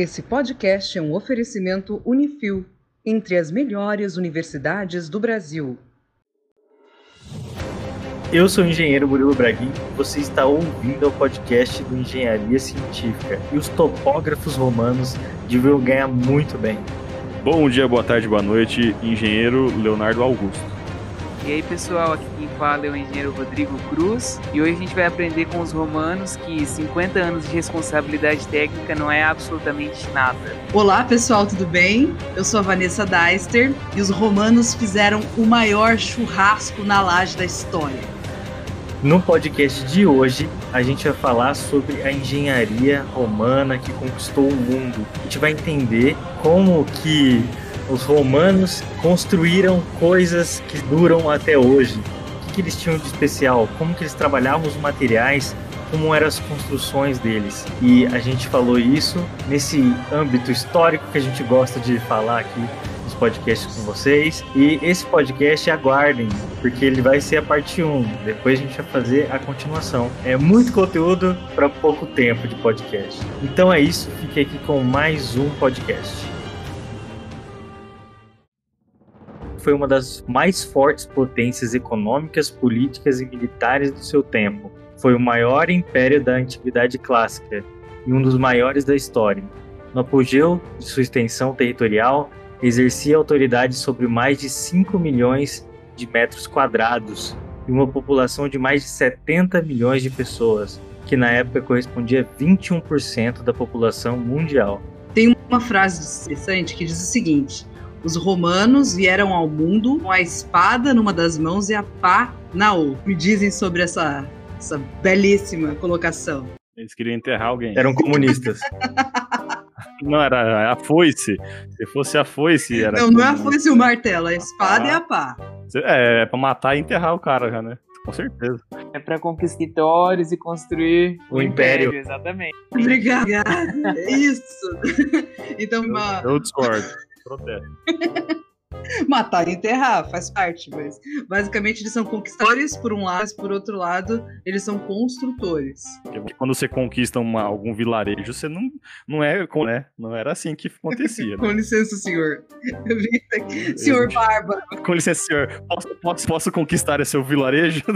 Esse podcast é um oferecimento Unifil, entre as melhores universidades do Brasil. Eu sou o engenheiro Murilo Braguin você está ouvindo o podcast do Engenharia Científica. E os topógrafos romanos deviam ganhar muito bem. Bom dia, boa tarde, boa noite, engenheiro Leonardo Augusto. E aí pessoal, aqui quem fala é o engenheiro Rodrigo Cruz e hoje a gente vai aprender com os romanos que 50 anos de responsabilidade técnica não é absolutamente nada. Olá pessoal, tudo bem? Eu sou a Vanessa Deister e os romanos fizeram o maior churrasco na laje da história. No podcast de hoje, a gente vai falar sobre a engenharia romana que conquistou o mundo. A gente vai entender como que os romanos construíram coisas que duram até hoje. O que, eles tinham de especial? Como que eles trabalhavam os materiais? Como eram as construções deles? E a gente falou isso nesse âmbito histórico que a gente gosta de falar aqui nos podcasts com vocês. E esse podcast aguardem, porque ele vai ser a parte 1. Depois a gente vai fazer a continuação. É muito conteúdo para pouco tempo de podcast. Então é isso, fique aqui com mais um podcast. Foi uma das mais fortes potências econômicas, políticas e militares do seu tempo. Foi o maior império da antiguidade clássica e um dos maiores da história. No apogeu de sua extensão territorial, exercia autoridade sobre mais de 5 milhões de metros quadrados e uma população de mais de 70 milhões de pessoas, que na época correspondia a 21% da população mundial. Tem uma frase interessante que diz o seguinte: os romanos vieram ao mundo com a espada numa das mãos e a pá na outra. Me dizem sobre essa, essa belíssima colocação. Eles queriam enterrar alguém. Eram comunistas. Não, era a foice. Se fosse a foice, era. Não, não é a foice e o martelo, a espada ah. e a pá. É, é pra matar e enterrar o cara já, né? Com certeza. É pra conquistar vitórias e construir o, o império. império. Exatamente. Obrigada. É isso. então, eu, uma... eu discordo protesto. Matar e enterrar, faz parte, mas basicamente eles são conquistadores por um lado, mas por outro lado, eles são construtores. Quando você conquista uma, algum vilarejo, você não, não é, né? Não era assim que acontecia. Né? Com licença, senhor. senhor Bárbaro. Com licença, senhor. Posso, posso, posso conquistar esse seu vilarejo?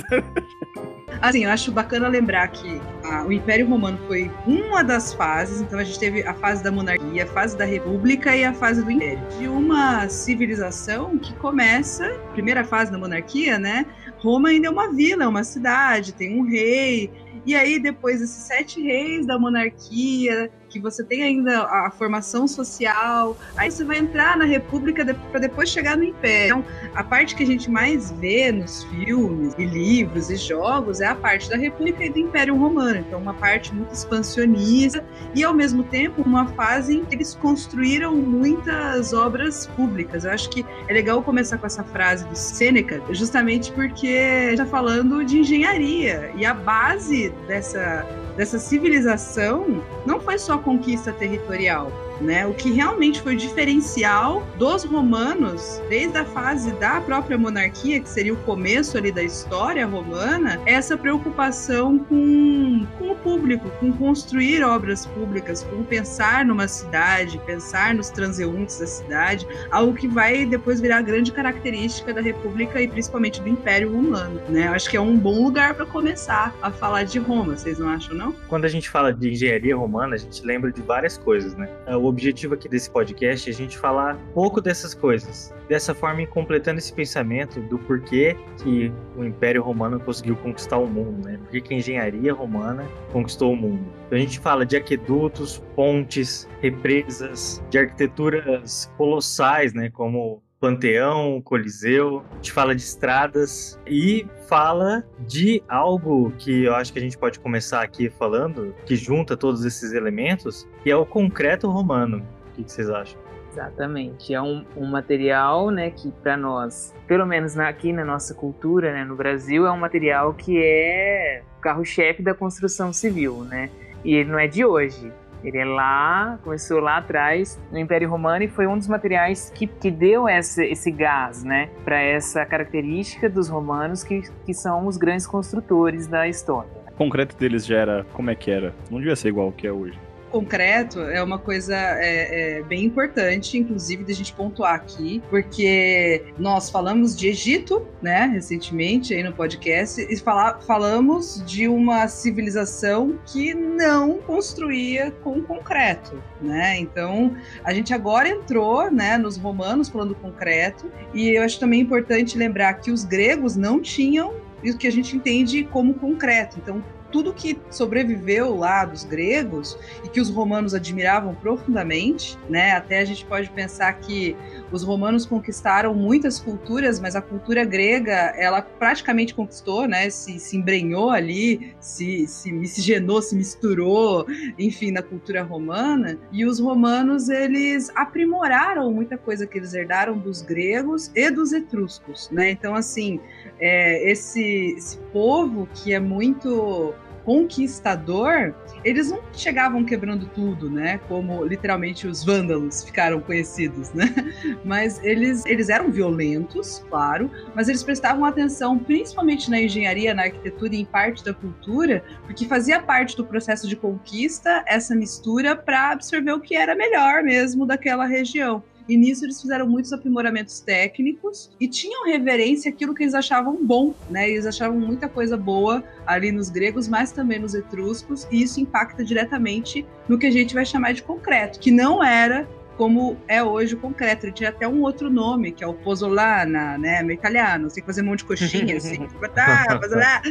Assim, eu acho bacana lembrar que a, o Império Romano foi uma das fases, então a gente teve a fase da monarquia, a fase da república e a fase do império. De uma civilização que começa, primeira fase da monarquia, né? Roma ainda é uma vila, é uma cidade, tem um rei, e aí, depois desses sete reis da monarquia, que você tem ainda a formação social, aí você vai entrar na República de, para depois chegar no Império. Então, a parte que a gente mais vê nos filmes e livros e jogos é a parte da República e do Império Romano. Então, uma parte muito expansionista e, ao mesmo tempo, uma fase em que eles construíram muitas obras públicas. Eu acho que é legal começar com essa frase do Sêneca, justamente porque está falando de engenharia e a base dessa dessa civilização não foi só conquista territorial, né? O que realmente foi diferencial dos romanos, desde a fase da própria monarquia, que seria o começo ali da história romana, é essa preocupação com, com o público, com construir obras públicas, com pensar numa cidade, pensar nos transeuntes da cidade, algo que vai depois virar a grande característica da República e principalmente do Império Romano, né? Acho que é um bom lugar para começar a falar de Roma, vocês não acham, não? Quando a gente fala de engenharia romana, a gente lembra de várias coisas, né? O objetivo aqui desse podcast é a gente falar pouco dessas coisas. Dessa forma, completando esse pensamento do porquê que o Império Romano conseguiu conquistar o mundo, né? Por que a engenharia romana conquistou o mundo. Então a gente fala de aquedutos, pontes, represas, de arquiteturas colossais, né? Como Panteão, Coliseu, a gente fala de estradas e fala de algo que eu acho que a gente pode começar aqui falando, que junta todos esses elementos, que é o concreto romano. O que, vocês acham? Exatamente, é um, um material, né, que para nós, pelo menos na, aqui na nossa cultura, né, no Brasil, é um material que é carro-chefe da construção civil, né, e ele não é de hoje, ele é lá, começou lá atrás, no Império Romano, e foi um dos materiais que, que deu essa, esse gás, né, para essa característica dos romanos que, que são os grandes construtores da história. O concreto deles já era como é que era? Não devia ser igual ao que é hoje. Concreto é uma coisa é, é, bem importante, inclusive, da gente pontuar aqui, porque nós falamos de Egito, né, recentemente aí no podcast, e fala, falamos de uma civilização que não construía com concreto, né? Então, a gente agora entrou, né, nos romanos falando concreto, e eu acho também importante lembrar que os gregos não tinham o que a gente entende como concreto. Então, tudo que sobreviveu lá dos gregos e que os romanos admiravam profundamente, né? Até a gente pode pensar que os romanos conquistaram muitas culturas, mas a cultura grega, ela praticamente conquistou, né? Se, se embrenhou ali, se, se miscigenou, se misturou, enfim, na cultura romana. E os romanos, eles aprimoraram muita coisa que eles herdaram dos gregos e dos etruscos, né? Então, assim, é, esse, esse povo que é muito conquistador, eles não chegavam quebrando tudo, né? Como literalmente os vândalos ficaram conhecidos, né? Mas eles, eles eram violentos, claro, mas eles prestavam atenção principalmente na engenharia, na arquitetura e em parte da cultura, porque fazia parte do processo de conquista essa mistura para absorver o que era melhor mesmo daquela região. E nisso eles fizeram muitos aprimoramentos técnicos e tinham reverência àquilo que eles achavam bom, né? Eles achavam muita coisa boa ali nos gregos, mas também nos etruscos, e isso impacta diretamente no que a gente vai chamar de concreto, que não era como é hoje o concreto. Ele tinha até um outro nome, que é o pozolana, né? Meio italiano. Você tem que fazer um monte de coxinha, assim. tá, pozolana.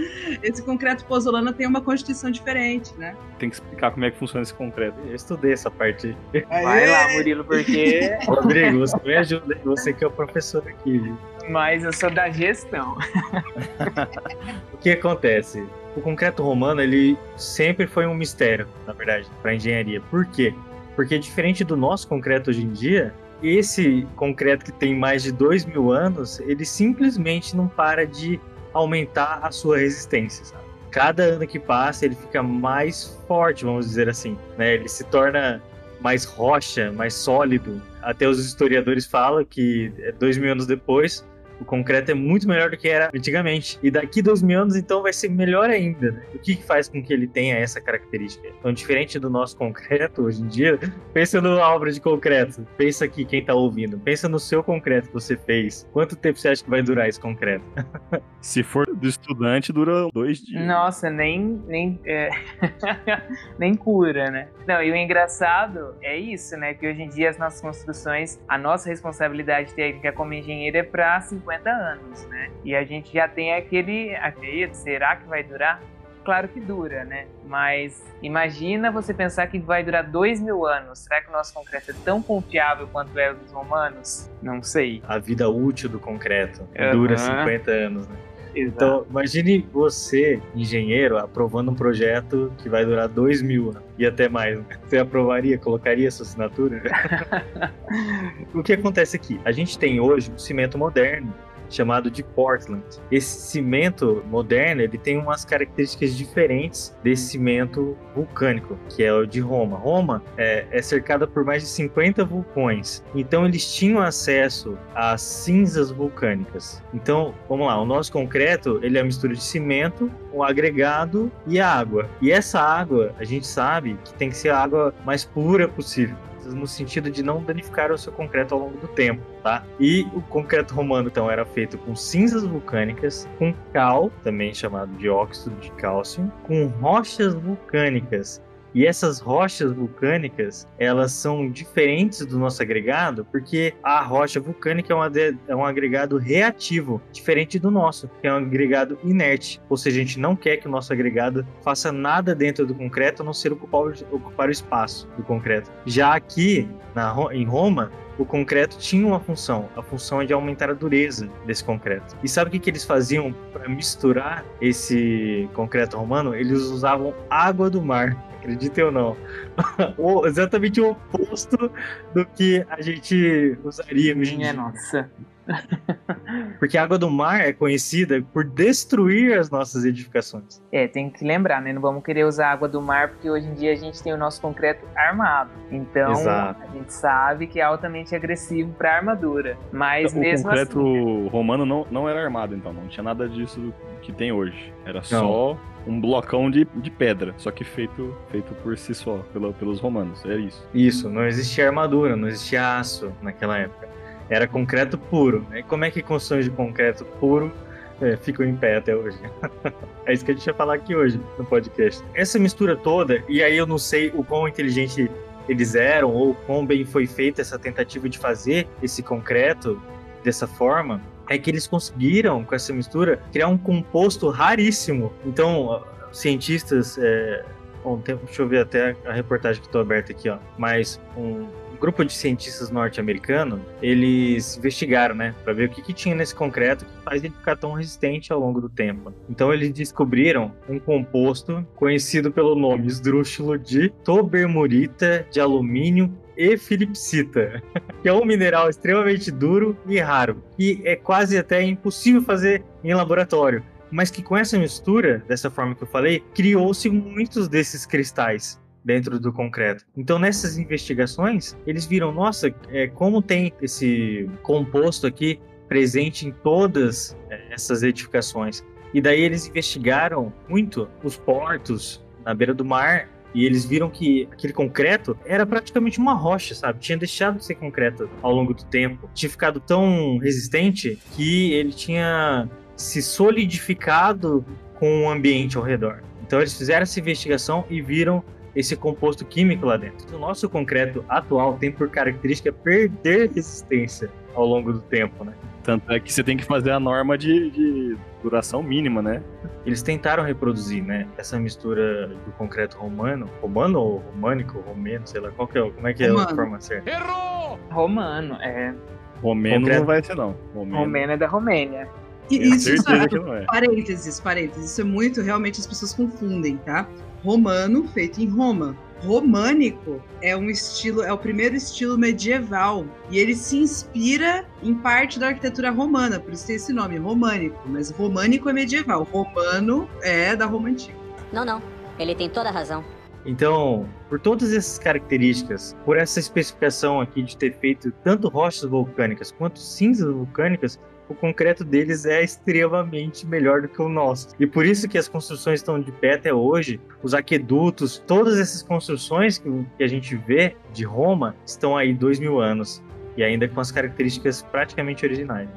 Esse concreto pozolana tem uma constituição diferente, né? Tem que explicar como é que funciona esse concreto. Eu estudei essa parte. Vai lá, Murilo, porque... Rodrigo, você me ajuda. Você que é o professor aqui, viu? Mas eu sou da gestão. o que acontece? O concreto romano, ele sempre foi um mistério, na verdade, para engenharia. Por quê? Porque diferente do nosso concreto hoje em dia, esse concreto que tem mais de dois mil anos, ele simplesmente não para de aumentar a sua resistência. Sabe? Cada ano que passa, ele fica mais forte, vamos dizer assim. Né? Ele se torna mais rocha, mais sólido. Até os historiadores falam que dois mil anos depois, o concreto é muito melhor do que era antigamente. E daqui dois mil anos, então, vai ser melhor ainda. Né? O que, que faz com que ele tenha essa característica? Então, diferente do nosso concreto hoje em dia, pensa numa obra de concreto. Pensa aqui quem tá ouvindo. Pensa no seu concreto que você fez. Quanto tempo você acha que vai durar esse concreto? Se for do estudante, dura dois dias. Nossa, nem, nem, é... nem cura, né? Não, e o engraçado é isso, né? Que hoje em dia as nossas construções, a nossa responsabilidade técnica como engenheiro é para 50 50 anos, né? E a gente já tem aquele, aquele será que vai durar? Claro que dura, né? Mas imagina você pensar que vai durar dois mil anos. Será que o nosso concreto é tão confiável quanto é o dos romanos? Não sei. A vida útil do concreto uhum. dura 50 anos, né? Então, imagine você, engenheiro, aprovando um projeto que vai durar dois mil e até mais. Você aprovaria, colocaria sua assinatura? o que acontece aqui? A gente tem hoje um cimento moderno chamado de Portland. Esse cimento moderno ele tem umas características diferentes desse cimento vulcânico, que é o de Roma. Roma é, é cercada por mais de 50 vulcões, então eles tinham acesso às cinzas vulcânicas. Então, vamos lá, o nosso concreto ele é a mistura de cimento, o agregado e a água. E essa água, a gente sabe que tem que ser a água mais pura possível no sentido de não danificar o seu concreto ao longo do tempo, tá? E o concreto romano, então, era feito com cinzas vulcânicas, com cal, também chamado de óxido de cálcio, com rochas vulcânicas e essas rochas vulcânicas, elas são diferentes do nosso agregado, porque a rocha vulcânica é um, é um agregado reativo, diferente do nosso, que é um agregado inerte. Ou seja, a gente não quer que o nosso agregado faça nada dentro do concreto, a não ser ocupar, ocupar o espaço do concreto. Já aqui, na, em Roma, o concreto tinha uma função. A função é de aumentar a dureza desse concreto. E sabe o que, que eles faziam para misturar esse concreto romano? Eles usavam água do mar acreditem ou não. exatamente o oposto do que a gente usaria Minha nossa. Porque a água do mar é conhecida por destruir as nossas edificações. É, tem que lembrar, né? Não vamos querer usar água do mar porque hoje em dia a gente tem o nosso concreto armado. Então, Exato. a gente sabe que é altamente agressivo para armadura. Mas o mesmo concreto assim, romano não, não era armado, então. Não tinha nada disso que tem hoje. Era só um blocão de, de pedra, só que feito, feito por si só, pela, pelos romanos. É isso. Isso, não existia armadura, não existia aço naquela época. Era concreto puro. E como é que construções de concreto puro é, ficam em pé até hoje? é isso que a gente vai falar aqui hoje no podcast. Essa mistura toda, e aí eu não sei o quão inteligente eles eram ou quão bem foi feita essa tentativa de fazer esse concreto dessa forma, é que eles conseguiram, com essa mistura, criar um composto raríssimo. Então, cientistas. É, bom, deixa eu ver até a reportagem que estou aberta aqui, ó. Mas um, grupo de cientistas norte-americanos, eles investigaram, né, para ver o que, que tinha nesse concreto que faz ele ficar tão resistente ao longo do tempo. Então eles descobriram um composto conhecido pelo nome esdrúxulo de tobermurita de alumínio e filipsita, que é um mineral extremamente duro e raro, e é quase até impossível fazer em laboratório mas que com essa mistura, dessa forma que eu falei, criou-se muitos desses cristais dentro do concreto. Então, nessas investigações, eles viram, nossa, é, como tem esse composto aqui presente em todas é, essas edificações. E daí eles investigaram muito os portos na beira do mar e eles viram que aquele concreto era praticamente uma rocha, sabe? Tinha deixado de ser concreto ao longo do tempo. Tinha ficado tão resistente que ele tinha se solidificado com o ambiente ao redor. Então eles fizeram essa investigação e viram esse composto químico lá dentro. O nosso concreto atual tem por característica perder resistência ao longo do tempo, né? Tanto é que você tem que fazer a norma de, de duração mínima, né? Eles tentaram reproduzir, né, essa mistura do concreto romano, romano ou românico, romeno, sei lá, qual que é, como é que romano. é a forma certa? Errou! Romano, é. Romeno concreto... não vai ser não. Romeno, Romeno é da Romênia. E isso, isso é, é, parênteses, parênteses, isso é muito, realmente as pessoas confundem, tá? Romano feito em Roma. Românico é um estilo, é o primeiro estilo medieval e ele se inspira em parte da arquitetura romana, por isso tem esse nome, românico. Mas românico é medieval, romano é da Roma antiga. Não, não, ele tem toda a razão. Então, por todas essas características, por essa especificação aqui de ter feito tanto rochas vulcânicas quanto cinzas vulcânicas, o concreto deles é extremamente melhor do que o nosso. E por isso que as construções estão de pé até hoje, os aquedutos, todas essas construções que a gente vê de Roma estão aí dois mil anos e ainda com as características praticamente originais.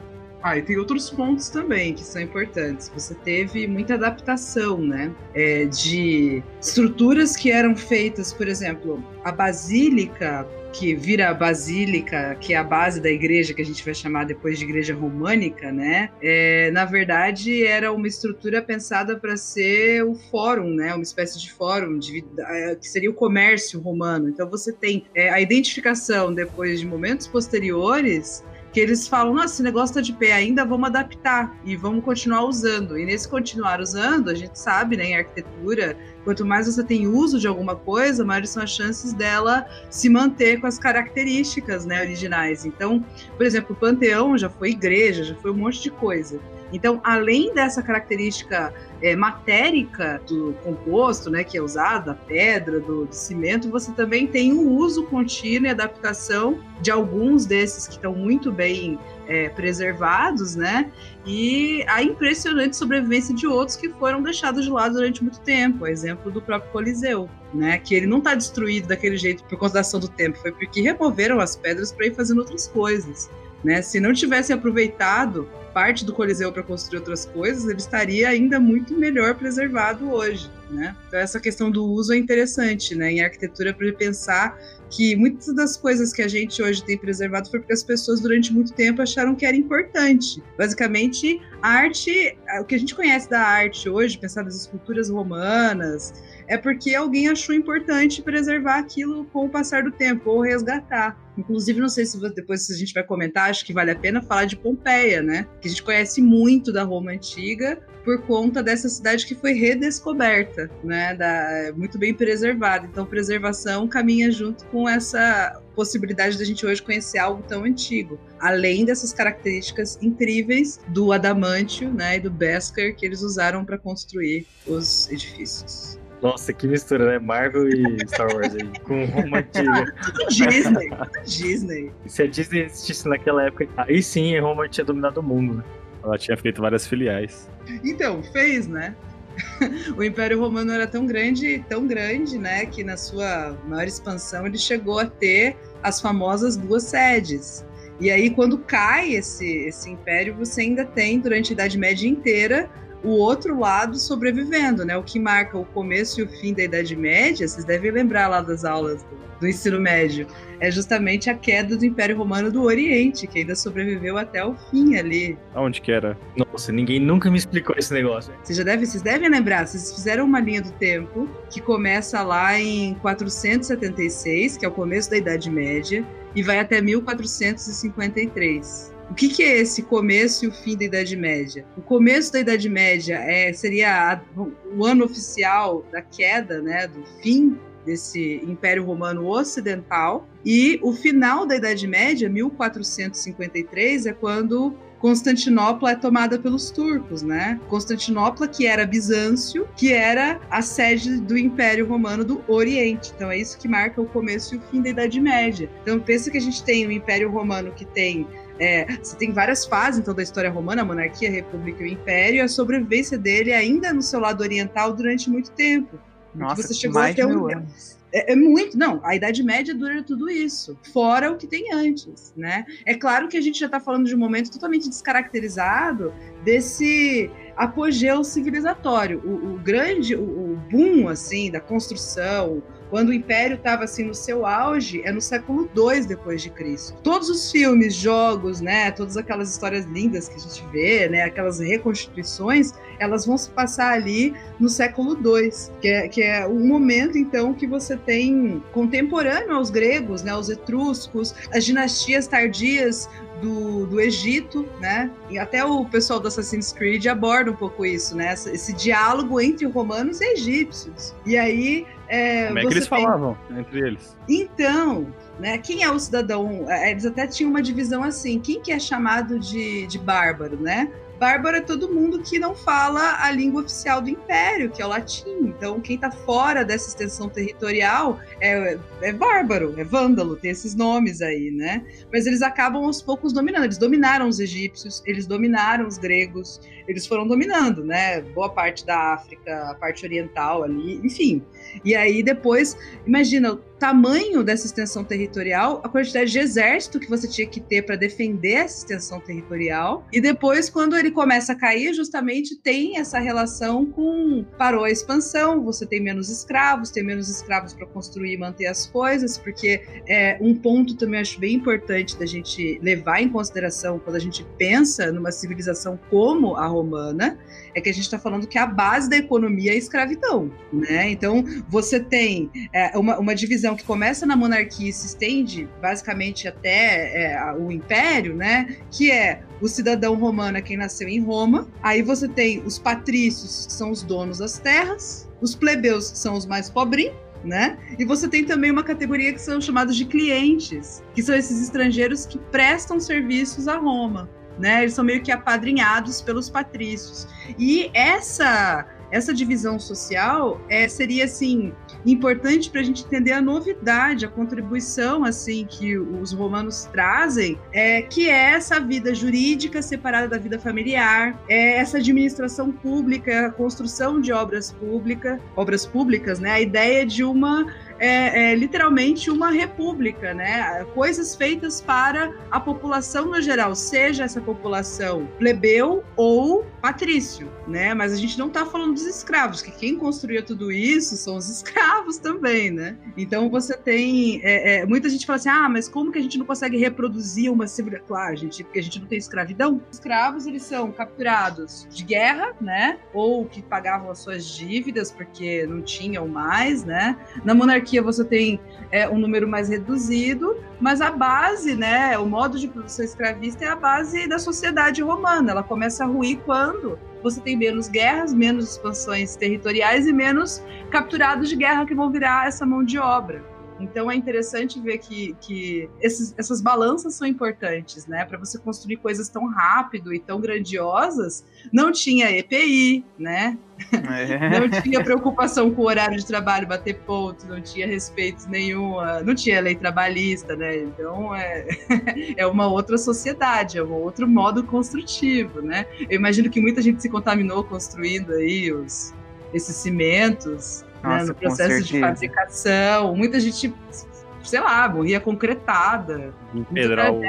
Ah, e tem outros pontos também que são importantes. Você teve muita adaptação, né? É, de estruturas que eram feitas, por exemplo, a basílica que vira a basílica, que é a base da igreja que a gente vai chamar depois de igreja românica, né? É, na verdade, era uma estrutura pensada para ser o fórum, né? Uma espécie de fórum de, é, que seria o comércio romano. Então você tem é, a identificação depois de momentos posteriores que eles falam, nossa, esse negócio tá de pé ainda, vamos adaptar e vamos continuar usando. E nesse continuar usando, a gente sabe, né, em arquitetura, quanto mais você tem uso de alguma coisa, maiores são as chances dela se manter com as características, né, originais. Então, por exemplo, o Panteão já foi igreja, já foi um monte de coisa. Então, além dessa característica é, matérica do composto, né, que é usado, da pedra, do, do, cimento, você também tem o uso contínuo e adaptação de alguns desses que estão muito bem é, preservados, né? E a impressionante sobrevivência de outros que foram deixados de lado durante muito tempo. O exemplo do próprio Coliseu, né? Que ele não está destruído daquele jeito por conta da ação do tempo, foi porque removeram as pedras para ir fazendo outras coisas. Né? Se não tivessem aproveitado parte do Coliseu para construir outras coisas, ele estaria ainda muito melhor preservado hoje. Né? Então essa questão do uso é interessante, né? Em arquitetura para pensar que muitas das coisas que a gente hoje tem preservado foi porque as pessoas durante muito tempo acharam que era importante. Basicamente, a arte, o que a gente conhece da arte hoje, pensar nas esculturas romanas, é porque alguém achou importante preservar aquilo com o passar do tempo ou resgatar. Inclusive, não sei se depois a gente vai comentar, acho que vale a pena falar de Pompeia, né? Que a gente conhece muito da Roma antiga, por conta dessa cidade que foi redescoberta, né, da, muito bem preservada. Então, preservação caminha junto com essa possibilidade da gente hoje conhecer algo tão antigo, além dessas características incríveis do adamantio, né, e do Besker que eles usaram para construir os edifícios. Nossa, que mistura, né? Marvel e Star Wars aí, com Roma antiga. Disney, Disney. Se a Disney existisse naquela época, aí sim Roma tinha dominado o mundo, né? Ela tinha feito várias filiais. Então, fez, né? o Império Romano era tão grande, tão grande, né, que na sua maior expansão ele chegou a ter as famosas duas sedes. E aí, quando cai esse, esse império, você ainda tem, durante a Idade Média inteira, o outro lado sobrevivendo, né? O que marca o começo e o fim da Idade Média, vocês devem lembrar lá das aulas do, do ensino médio, é justamente a queda do Império Romano do Oriente, que ainda sobreviveu até o fim ali. Aonde que era? Nossa, ninguém nunca me explicou esse negócio. Vocês já devem, vocês devem lembrar, vocês fizeram uma linha do tempo que começa lá em 476, que é o começo da Idade Média, e vai até 1453. O que, que, é esse começo e o fim da Idade Média? O começo da Idade Média é, seria a, o ano oficial da queda, né, do fim desse Império Romano Ocidental, e o final da Idade Média, 1453, é quando Constantinopla é tomada pelos turcos, né? Constantinopla, que era Bizâncio, que era a sede do Império Romano do Oriente. Então é isso que marca o começo e o fim da Idade Média. Então pensa que a gente tem o Império Romano que tem é, você tem várias fases então da história romana, a monarquia, a república e o império, e a sobrevivência dele ainda no seu lado oriental durante muito tempo. Nossa, você chegou mais até um anos. É, é, muito, não, a Idade Média dura tudo isso, fora o que tem antes, né? É claro que a gente já está falando de um momento totalmente descaracterizado desse apogeu civilizatório. O, o grande, o, o boom, assim, da construção, quando o Império estava assim no seu auge, é no século II depois de Cristo. Todos os filmes, jogos, né, todas aquelas histórias lindas que a gente vê, né, aquelas reconstituições, elas vão se passar ali no século II, que é, que é um momento então que você tem contemporâneo aos gregos, né, aos etruscos, as dinastias tardias do, do Egito, né? E até o pessoal do Assassin's Creed aborda um pouco isso, né? Esse diálogo entre romanos e egípcios. E aí. É, Como é que eles tem... falavam entre eles? Então, né? Quem é o cidadão? É, eles até tinham uma divisão assim: quem que é chamado de, de bárbaro, né? Bárbaro é todo mundo que não fala a língua oficial do império, que é o latim. Então, quem está fora dessa extensão territorial é, é bárbaro, é vândalo, tem esses nomes aí, né? Mas eles acabam aos poucos dominando. Eles dominaram os egípcios, eles dominaram os gregos, eles foram dominando, né? Boa parte da África, a parte oriental ali, enfim. E aí depois, imagina o tamanho dessa extensão territorial, a quantidade de exército que você tinha que ter para defender essa extensão territorial. E depois, quando ele começa a cair, justamente tem essa relação com parou a expansão, você tem menos escravos, tem menos escravos para construir e manter as coisas, porque é um ponto também acho bem importante da gente levar em consideração quando a gente pensa numa civilização como a romana, é que a gente está falando que a base da economia é a escravidão, né? Então você tem é, uma, uma divisão que começa na monarquia e se estende basicamente até é, o império, né? Que é o cidadão romano é quem nasceu em Roma. Aí você tem os patrícios, que são os donos das terras, os plebeus, que são os mais pobrinhos, né? E você tem também uma categoria que são chamados de clientes, que são esses estrangeiros que prestam serviços a Roma né? Eles são meio que apadrinhados pelos patrícios. E essa essa divisão social é, seria assim importante para a gente entender a novidade, a contribuição assim que os romanos trazem, é, que é essa vida jurídica separada da vida familiar, é essa administração pública, a construção de obras públicas, obras públicas, né? A ideia de uma é, é, literalmente uma república, né? Coisas feitas para a população no geral, seja essa população plebeu ou patrício, né? Mas a gente não está falando dos escravos, que quem construía tudo isso são os escravos também, né? Então você tem é, é, muita gente fala assim, ah, mas como que a gente não consegue reproduzir uma civilização? Claro, gente, porque a gente não tem escravidão. Os escravos eles são capturados de guerra, né? Ou que pagavam as suas dívidas porque não tinham mais, né? Na monarquia monarquia você tem é, um número mais reduzido, mas a base, né, o modo de produção escravista é a base da sociedade romana. Ela começa a ruir quando você tem menos guerras, menos expansões territoriais e menos capturados de guerra que vão virar essa mão de obra. Então é interessante ver que, que esses, essas balanças são importantes, né? Para você construir coisas tão rápido e tão grandiosas, não tinha EPI, né? É. Não tinha preocupação com o horário de trabalho, bater ponto, não tinha respeito nenhum, não tinha lei trabalhista, né? Então é, é uma outra sociedade, é um outro modo construtivo, né? Eu imagino que muita gente se contaminou construindo aí os, esses cimentos Nossa, né, no processo de fabricação. Muita gente, sei lá, morria concretada. Pedral.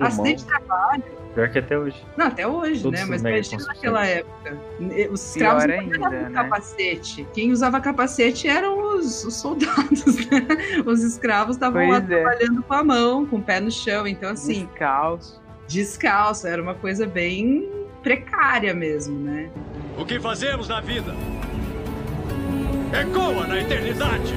Acidente de trabalho. Pior que até hoje. Não, até hoje, Todos né? Mas imagina naquela época. Os escravos não usavam né? capacete. Quem usava capacete eram os, os soldados, né? Os escravos estavam lá é. trabalhando com a mão, com o pé no chão. Então, assim. Descalço. Descalço. Era uma coisa bem precária mesmo, né? O que fazemos na vida? Ecoa na eternidade!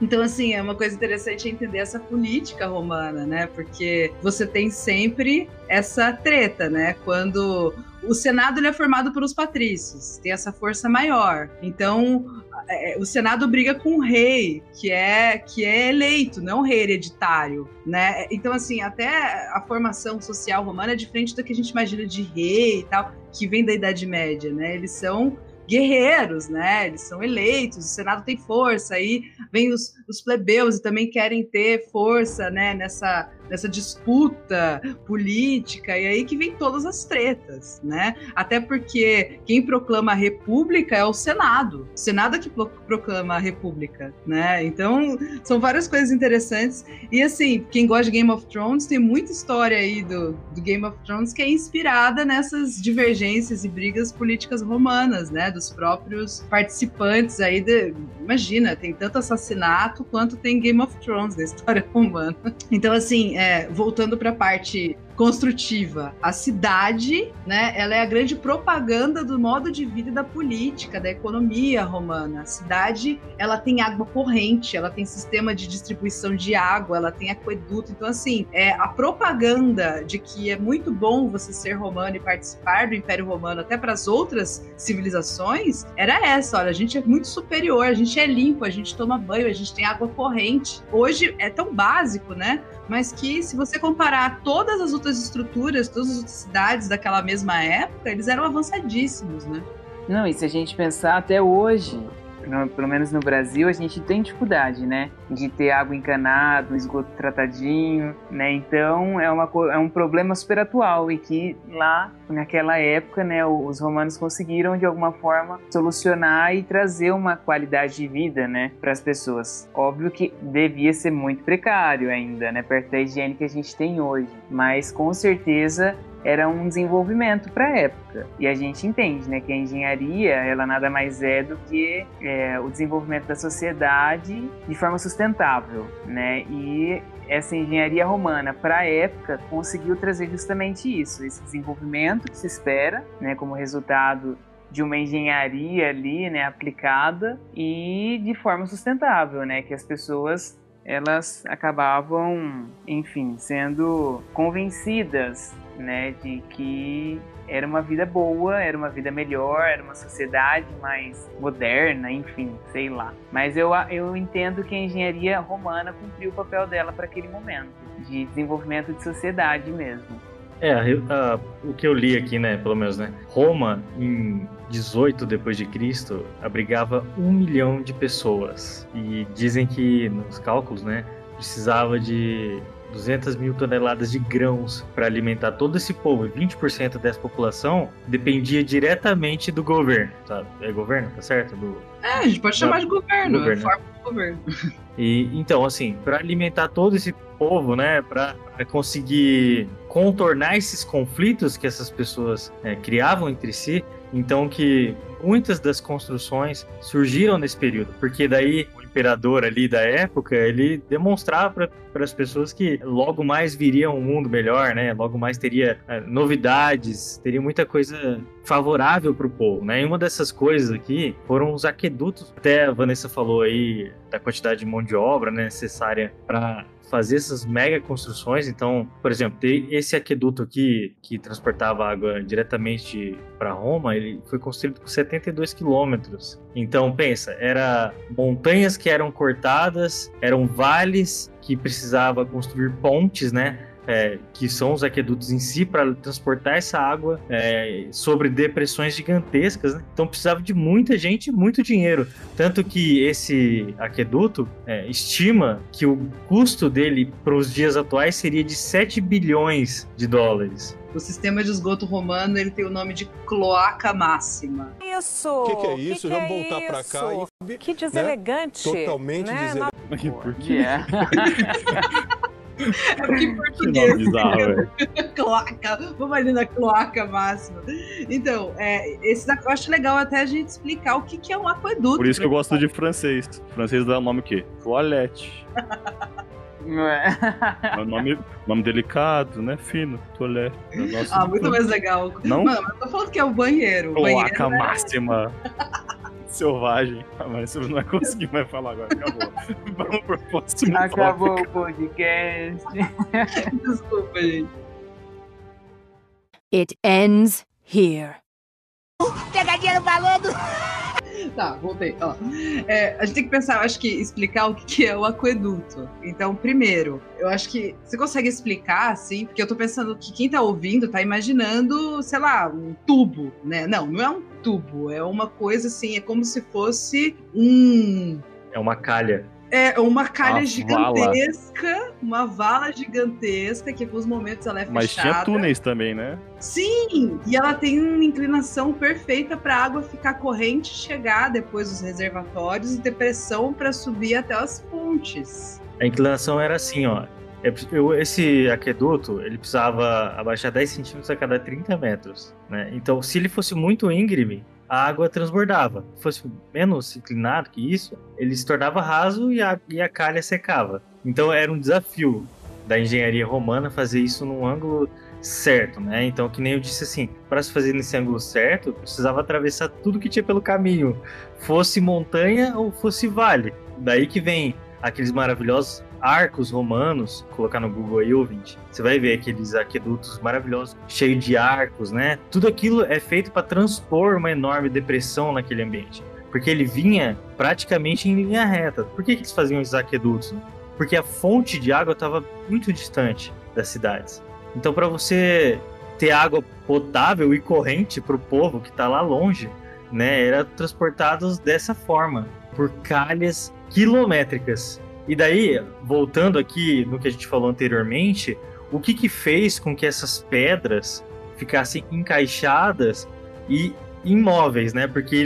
Então, assim, é uma coisa interessante entender essa política romana, né? Porque você tem sempre essa treta, né? Quando o Senado é formado pelos patrícios, tem essa força maior. Então, é, o Senado briga com o rei, que é que é eleito, não rei hereditário, né? Então, assim, até a formação social romana é diferente do que a gente imagina de rei e tal que vem da Idade Média, né? Eles são guerreiros, né? Eles são eleitos, o Senado tem força, aí vem os, os plebeus e também querem ter força, né? Nessa nessa disputa política, e aí que vem todas as tretas, né? Até porque quem proclama a república é o Senado. O Senado é que proclama a república, né? Então, são várias coisas interessantes. E assim, quem gosta de Game of Thrones, tem muita história aí do, do Game of Thrones que é inspirada nessas divergências e brigas políticas romanas, né? Dos próprios participantes aí. De, imagina, tem tanto assassinato quanto tem Game of Thrones na história romana. Então, assim, é, voltando para a parte construtiva. A cidade, né, ela é a grande propaganda do modo de vida e da política, da economia romana. A cidade, ela tem água corrente, ela tem sistema de distribuição de água, ela tem aqueduto. Então, assim, é a propaganda de que é muito bom você ser romano e participar do Império Romano até para as outras civilizações, era essa, olha, a gente é muito superior, a gente é limpo, a gente toma banho, a gente tem água corrente. Hoje é tão básico, né? Mas que se você comparar todas as outras estruturas, todas as outras cidades daquela mesma época, eles eram avançadíssimos, né? Não, e se a gente pensar até hoje, pelo menos no Brasil, a gente tem dificuldade, né? De ter água encanada, esgoto tratadinho, né? Então é, uma, é um problema super atual e que lá, naquela época, né, os romanos conseguiram de alguma forma solucionar e trazer uma qualidade de vida, né, para as pessoas. Óbvio que devia ser muito precário ainda, né, perto da higiene que a gente tem hoje, mas com certeza era um desenvolvimento para a época. E a gente entende né, que a engenharia ela nada mais é do que é, o desenvolvimento da sociedade de forma sustentável. Né? E essa engenharia romana para a época conseguiu trazer justamente isso, esse desenvolvimento que se espera, né, como resultado de uma engenharia ali, né, aplicada e de forma sustentável, né, que as pessoas elas acabavam, enfim, sendo convencidas né, de que era uma vida boa, era uma vida melhor, era uma sociedade mais moderna, enfim, sei lá. Mas eu, eu entendo que a engenharia romana cumpriu o papel dela para aquele momento, de desenvolvimento de sociedade mesmo. É, a, o que eu li aqui, né, pelo menos, né, Roma em 18 depois de Cristo abrigava um milhão de pessoas e dizem que nos cálculos, né, precisava de 200 mil toneladas de grãos para alimentar todo esse povo, e 20% dessa população dependia diretamente do governo, sabe? É governo, tá certo? Do, é, a gente pode chamar de governo, governo. é forma de governo. E então, assim, para alimentar todo esse povo, né, para conseguir contornar esses conflitos que essas pessoas é, criavam entre si, então que muitas das construções surgiram nesse período, porque daí imperador ali da época, ele demonstrava para as pessoas que logo mais viria um mundo melhor, né? Logo mais teria é, novidades, teria muita coisa favorável para o povo, né? E uma dessas coisas aqui foram os aquedutos. Até a Vanessa falou aí da quantidade de mão de obra né, necessária para fazer essas mega construções. Então, por exemplo, esse aqueduto aqui que transportava água diretamente para Roma, ele foi construído por 72 quilômetros. Então, pensa, era montanhas que eram cortadas, eram vales que precisava construir pontes, né? É, que são os aquedutos em si, para transportar essa água é, sobre depressões gigantescas. Né? Então precisava de muita gente e muito dinheiro. Tanto que esse aqueduto é, estima que o custo dele para os dias atuais seria de 7 bilhões de dólares. O sistema de esgoto romano ele tem o nome de cloaca máxima. Isso! O que, que, é isso? Que Vamos que voltar é para cá. E, que deselegante. Né? Totalmente né? deselegante. Por quê? É porque em português. bizarro, cloaca. Vamos ali na cloaca máxima. Então, é, esse, eu acho legal até a gente explicar o que, que é um aqueduto. Por isso que eu gosto de francês. francês dá o nome o quê? Toilette. É um nome, nome delicado, né? Fino, toalete. Ah, muito mais legal. Não? Mano, eu tô falando que é o banheiro. Cloaca banheiro é máxima. Selvagem. Ah, mas você não vai conseguir mais falar agora. Acabou. Vamos pro próximo Acabou tópico. o podcast. Desculpa, gente. It ends here. Pegadinha no balão Tá, voltei. Ó, é, a gente tem que pensar, acho que explicar o que é o aqueduto. Então, primeiro, eu acho que você consegue explicar, assim, porque eu tô pensando que quem tá ouvindo tá imaginando, sei lá, um tubo, né? Não, não é um tubo, é uma coisa assim, é como se fosse um. É uma calha. É uma calha Uma gigantesca, uma vala gigantesca, que em alguns momentos ela é fechada. Mas tinha túneis também, né? Sim, e ela tem uma inclinação perfeita para a água ficar corrente, chegar depois dos reservatórios e ter pressão para subir até as fontes. A inclinação era assim, ó. Eu- Esse aqueduto, ele precisava abaixar 10 centímetros a cada 30 metros, né? Então, se ele fosse muito íngreme, a água transbordava. Se fosse menos inclinado que isso, ele se tornava raso e a, e a calha secava. Então, era um desafio da engenharia romana fazer isso num ângulo certo, né? Então, que nem eu disse assim, para se fazer nesse ângulo certo, precisava atravessar tudo que tinha pelo caminho, fosse montanha ou fosse vale. Daí que vem aqueles maravilhosos arcos romanos, colocar no Google aí, ouvinte, você vai ver aqueles aquedutos maravilhosos, cheios de arcos, né? Tudo aquilo é feito para transpor uma enorme depressão naquele ambiente, porque ele vinha praticamente em linha reta. Por que, que eles faziam esses aquedutos? Porque a fonte de água estava muito distante das cidades. Então, para você ter água potável e corrente para o povo que está lá longe, né, era transportados dessa forma, por calhas quilométricas. E daí, voltando aqui no que a gente falou anteriormente, o que que fez com que essas pedras ficassem encaixadas e imóveis, né? Porque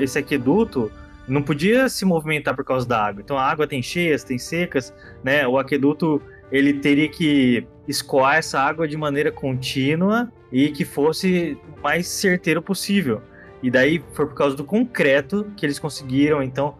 esse aqueduto não podia se movimentar por causa da água. Então a água tem cheias, tem secas, né? O aqueduto ele teria que escoar essa água de maneira contínua e que fosse o mais certeiro possível. E daí foi por causa do concreto que eles conseguiram então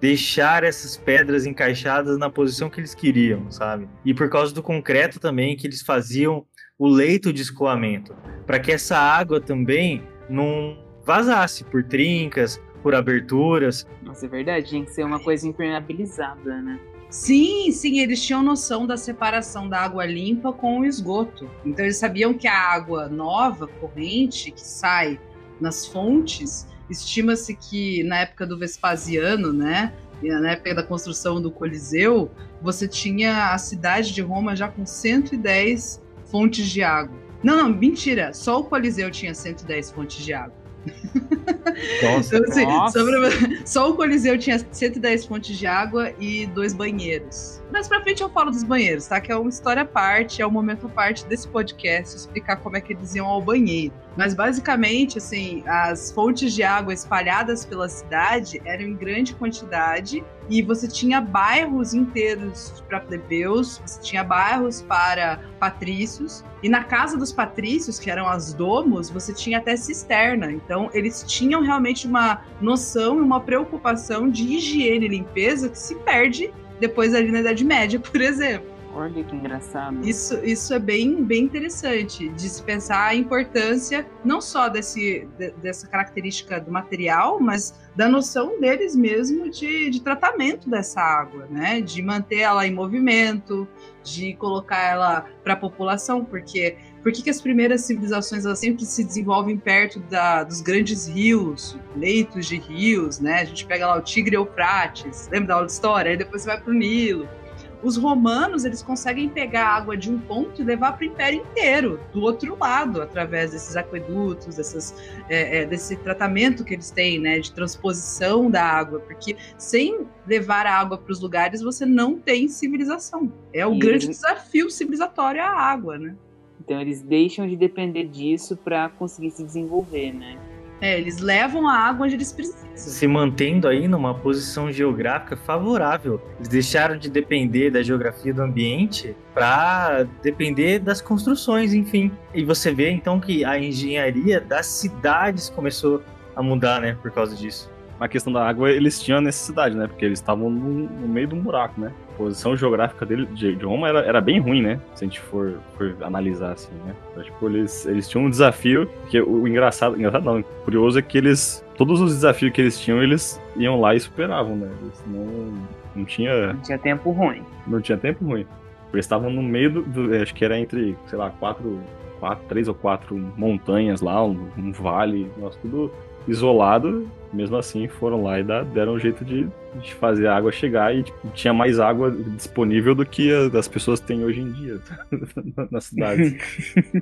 deixar essas pedras encaixadas na posição que eles queriam, sabe? E por causa do concreto também que eles faziam o leito de escoamento, para que essa água também não vazasse por trincas, por aberturas. Nossa, é verdade, tinha que ser uma coisa impermeabilizada, né? Sim, sim, eles tinham noção da separação da água limpa com o esgoto. Então eles sabiam que a água nova, corrente, que sai nas fontes, estima-se que na época do Vespasiano, né, na época da construção do Coliseu, você tinha a cidade de Roma já com 110 fontes de água. Não, não, mentira, só o Coliseu tinha 110 fontes de água. Nossa, Então, assim, Nossa. só, pra- só o Coliseu tinha 110 fontes de água e dois banheiros. Mais pra frente eu falo dos banheiros, tá? Que é uma história à parte, é um momento à parte desse podcast explicar como é que eles iam ao banheiro. Mas basicamente, assim, as fontes de água espalhadas pela cidade eram em grande quantidade e você tinha bairros inteiros para plebeus, você tinha bairros para patrícios, e na casa dos patrícios, que eram as domos, você tinha até cisterna. Então, eles tinham realmente uma noção e uma preocupação de higiene e limpeza que se perde depois ali na Idade Média, por exemplo. Olha que engraçado. Isso, isso é bem, bem interessante de se pensar a importância não só desse, de, dessa característica do material, mas da noção deles mesmo de, de tratamento dessa água, né? De manter ela em movimento, de colocar ela para a população, porque por que, que, as primeiras civilizações elas sempre se desenvolvem perto da, dos grandes rios, leitos de rios, né? A gente pega lá o Tigre Eufrates, lembra da aula de história? Aí depois você vai para o Nilo. Os romanos eles conseguem pegar a água de um ponto e levar para o império inteiro, do outro lado, através desses aquedutos, dessas, é, é, desse tratamento que eles têm, né, de transposição da água, porque sem levar a água para os lugares você não tem civilização. É o e grande eles... desafio civilizatório a água, né? Então eles deixam de depender disso para conseguir se desenvolver, né? É, eles levam a água onde eles precisam. Se mantendo aí numa posição geográfica favorável. Eles deixaram de depender da geografia do ambiente para depender das construções, enfim. E você vê então que a engenharia das cidades começou a mudar, né, por causa disso. A questão da água, eles tinham necessidade, né? Porque eles estavam no, no meio de um buraco, né? Posição geográfica dele, de, de Roma era, era bem ruim, né? Se a gente for, for analisar assim, né? Então, tipo, eles, eles tinham um desafio que o, o engraçado, engraçado não, curioso é que eles, todos os desafios que eles tinham, eles iam lá e superavam, né? Eles não, não tinha... Não tinha tempo ruim. Não tinha tempo ruim. Eles estavam no meio do, do acho que era entre, sei lá, quatro, quatro, três ou quatro montanhas lá, um, um vale, nossa, tudo isolado, mesmo assim foram lá e deram um jeito de, de fazer a água chegar e tipo, tinha mais água disponível do que as pessoas têm hoje em dia na cidade.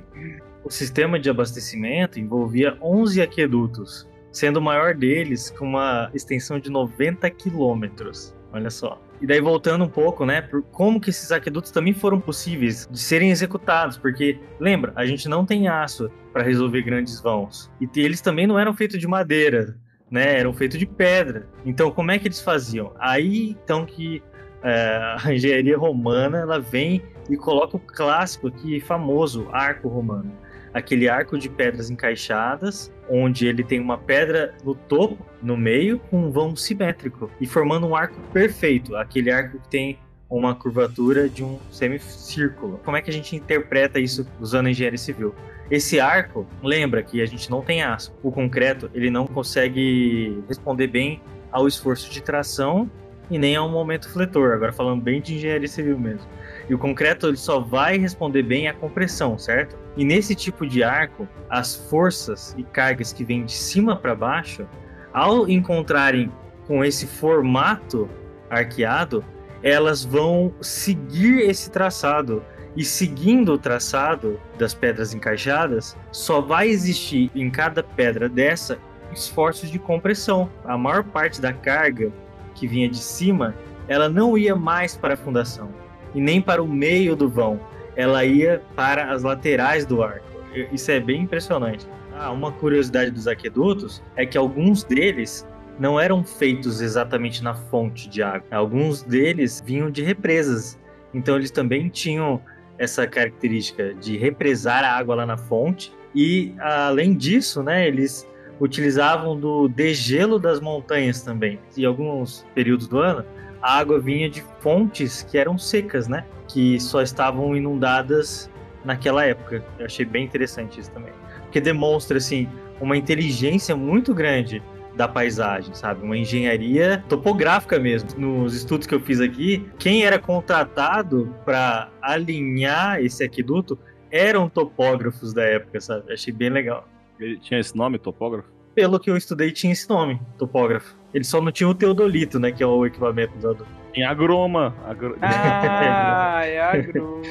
o sistema de abastecimento envolvia 11 aquedutos, sendo o maior deles com uma extensão de 90 quilômetros. Olha só. E daí voltando um pouco, né, por como que esses aquedutos também foram possíveis de serem executados, porque lembra, a gente não tem aço para resolver grandes vãos. E eles também não eram feitos de madeira, né, eram feitos de pedra. Então, como é que eles faziam? Aí então que é, a engenharia romana ela vem e coloca o clássico aqui famoso arco romano aquele arco de pedras encaixadas, onde ele tem uma pedra no topo, no meio, com um vão simétrico e formando um arco perfeito, aquele arco que tem uma curvatura de um semicírculo. Como é que a gente interpreta isso usando a engenharia civil? Esse arco, lembra que a gente não tem aço. O concreto, ele não consegue responder bem ao esforço de tração e nem ao momento fletor. Agora falando bem de engenharia civil mesmo. E o concreto ele só vai responder bem à compressão, certo? E nesse tipo de arco, as forças e cargas que vêm de cima para baixo, ao encontrarem com esse formato arqueado, elas vão seguir esse traçado. E seguindo o traçado das pedras encaixadas, só vai existir em cada pedra dessa esforços de compressão. A maior parte da carga que vinha de cima, ela não ia mais para a fundação e nem para o meio do vão. Ela ia para as laterais do arco. Isso é bem impressionante. Ah, uma curiosidade dos aquedutos é que alguns deles não eram feitos exatamente na fonte de água. Alguns deles vinham de represas. Então eles também tinham essa característica de represar a água lá na fonte. E além disso, né, eles utilizavam do degelo das montanhas também. Em alguns períodos do ano, a água vinha de fontes que eram secas, né? Que só estavam inundadas naquela época. Eu achei bem interessante isso também. Porque demonstra, assim, uma inteligência muito grande da paisagem, sabe? Uma engenharia topográfica mesmo. Nos estudos que eu fiz aqui, quem era contratado para alinhar esse aqueduto eram topógrafos da época, sabe? Achei bem legal. Ele tinha esse nome, topógrafo? Pelo que eu estudei, tinha esse nome, topógrafo. Ele só não tinha o teodolito, né? Que é o equipamento do. Tem agroma. Agro... Ah, é agroma.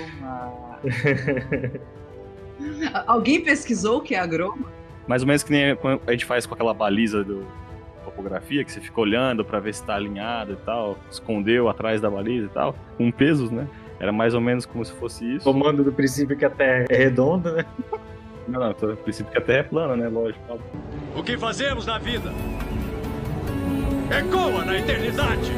Alguém pesquisou o que é agroma? Mais ou menos que nem a gente faz com aquela baliza do topografia, que você fica olhando para ver se tá alinhado e tal, escondeu atrás da baliza e tal, com pesos, né? Era mais ou menos como se fosse isso. Tomando do princípio que a Terra é redonda, né? Não, não, do princípio que a Terra é plana, né? Lógico. O que fazemos na vida? Ecoa na eternidade!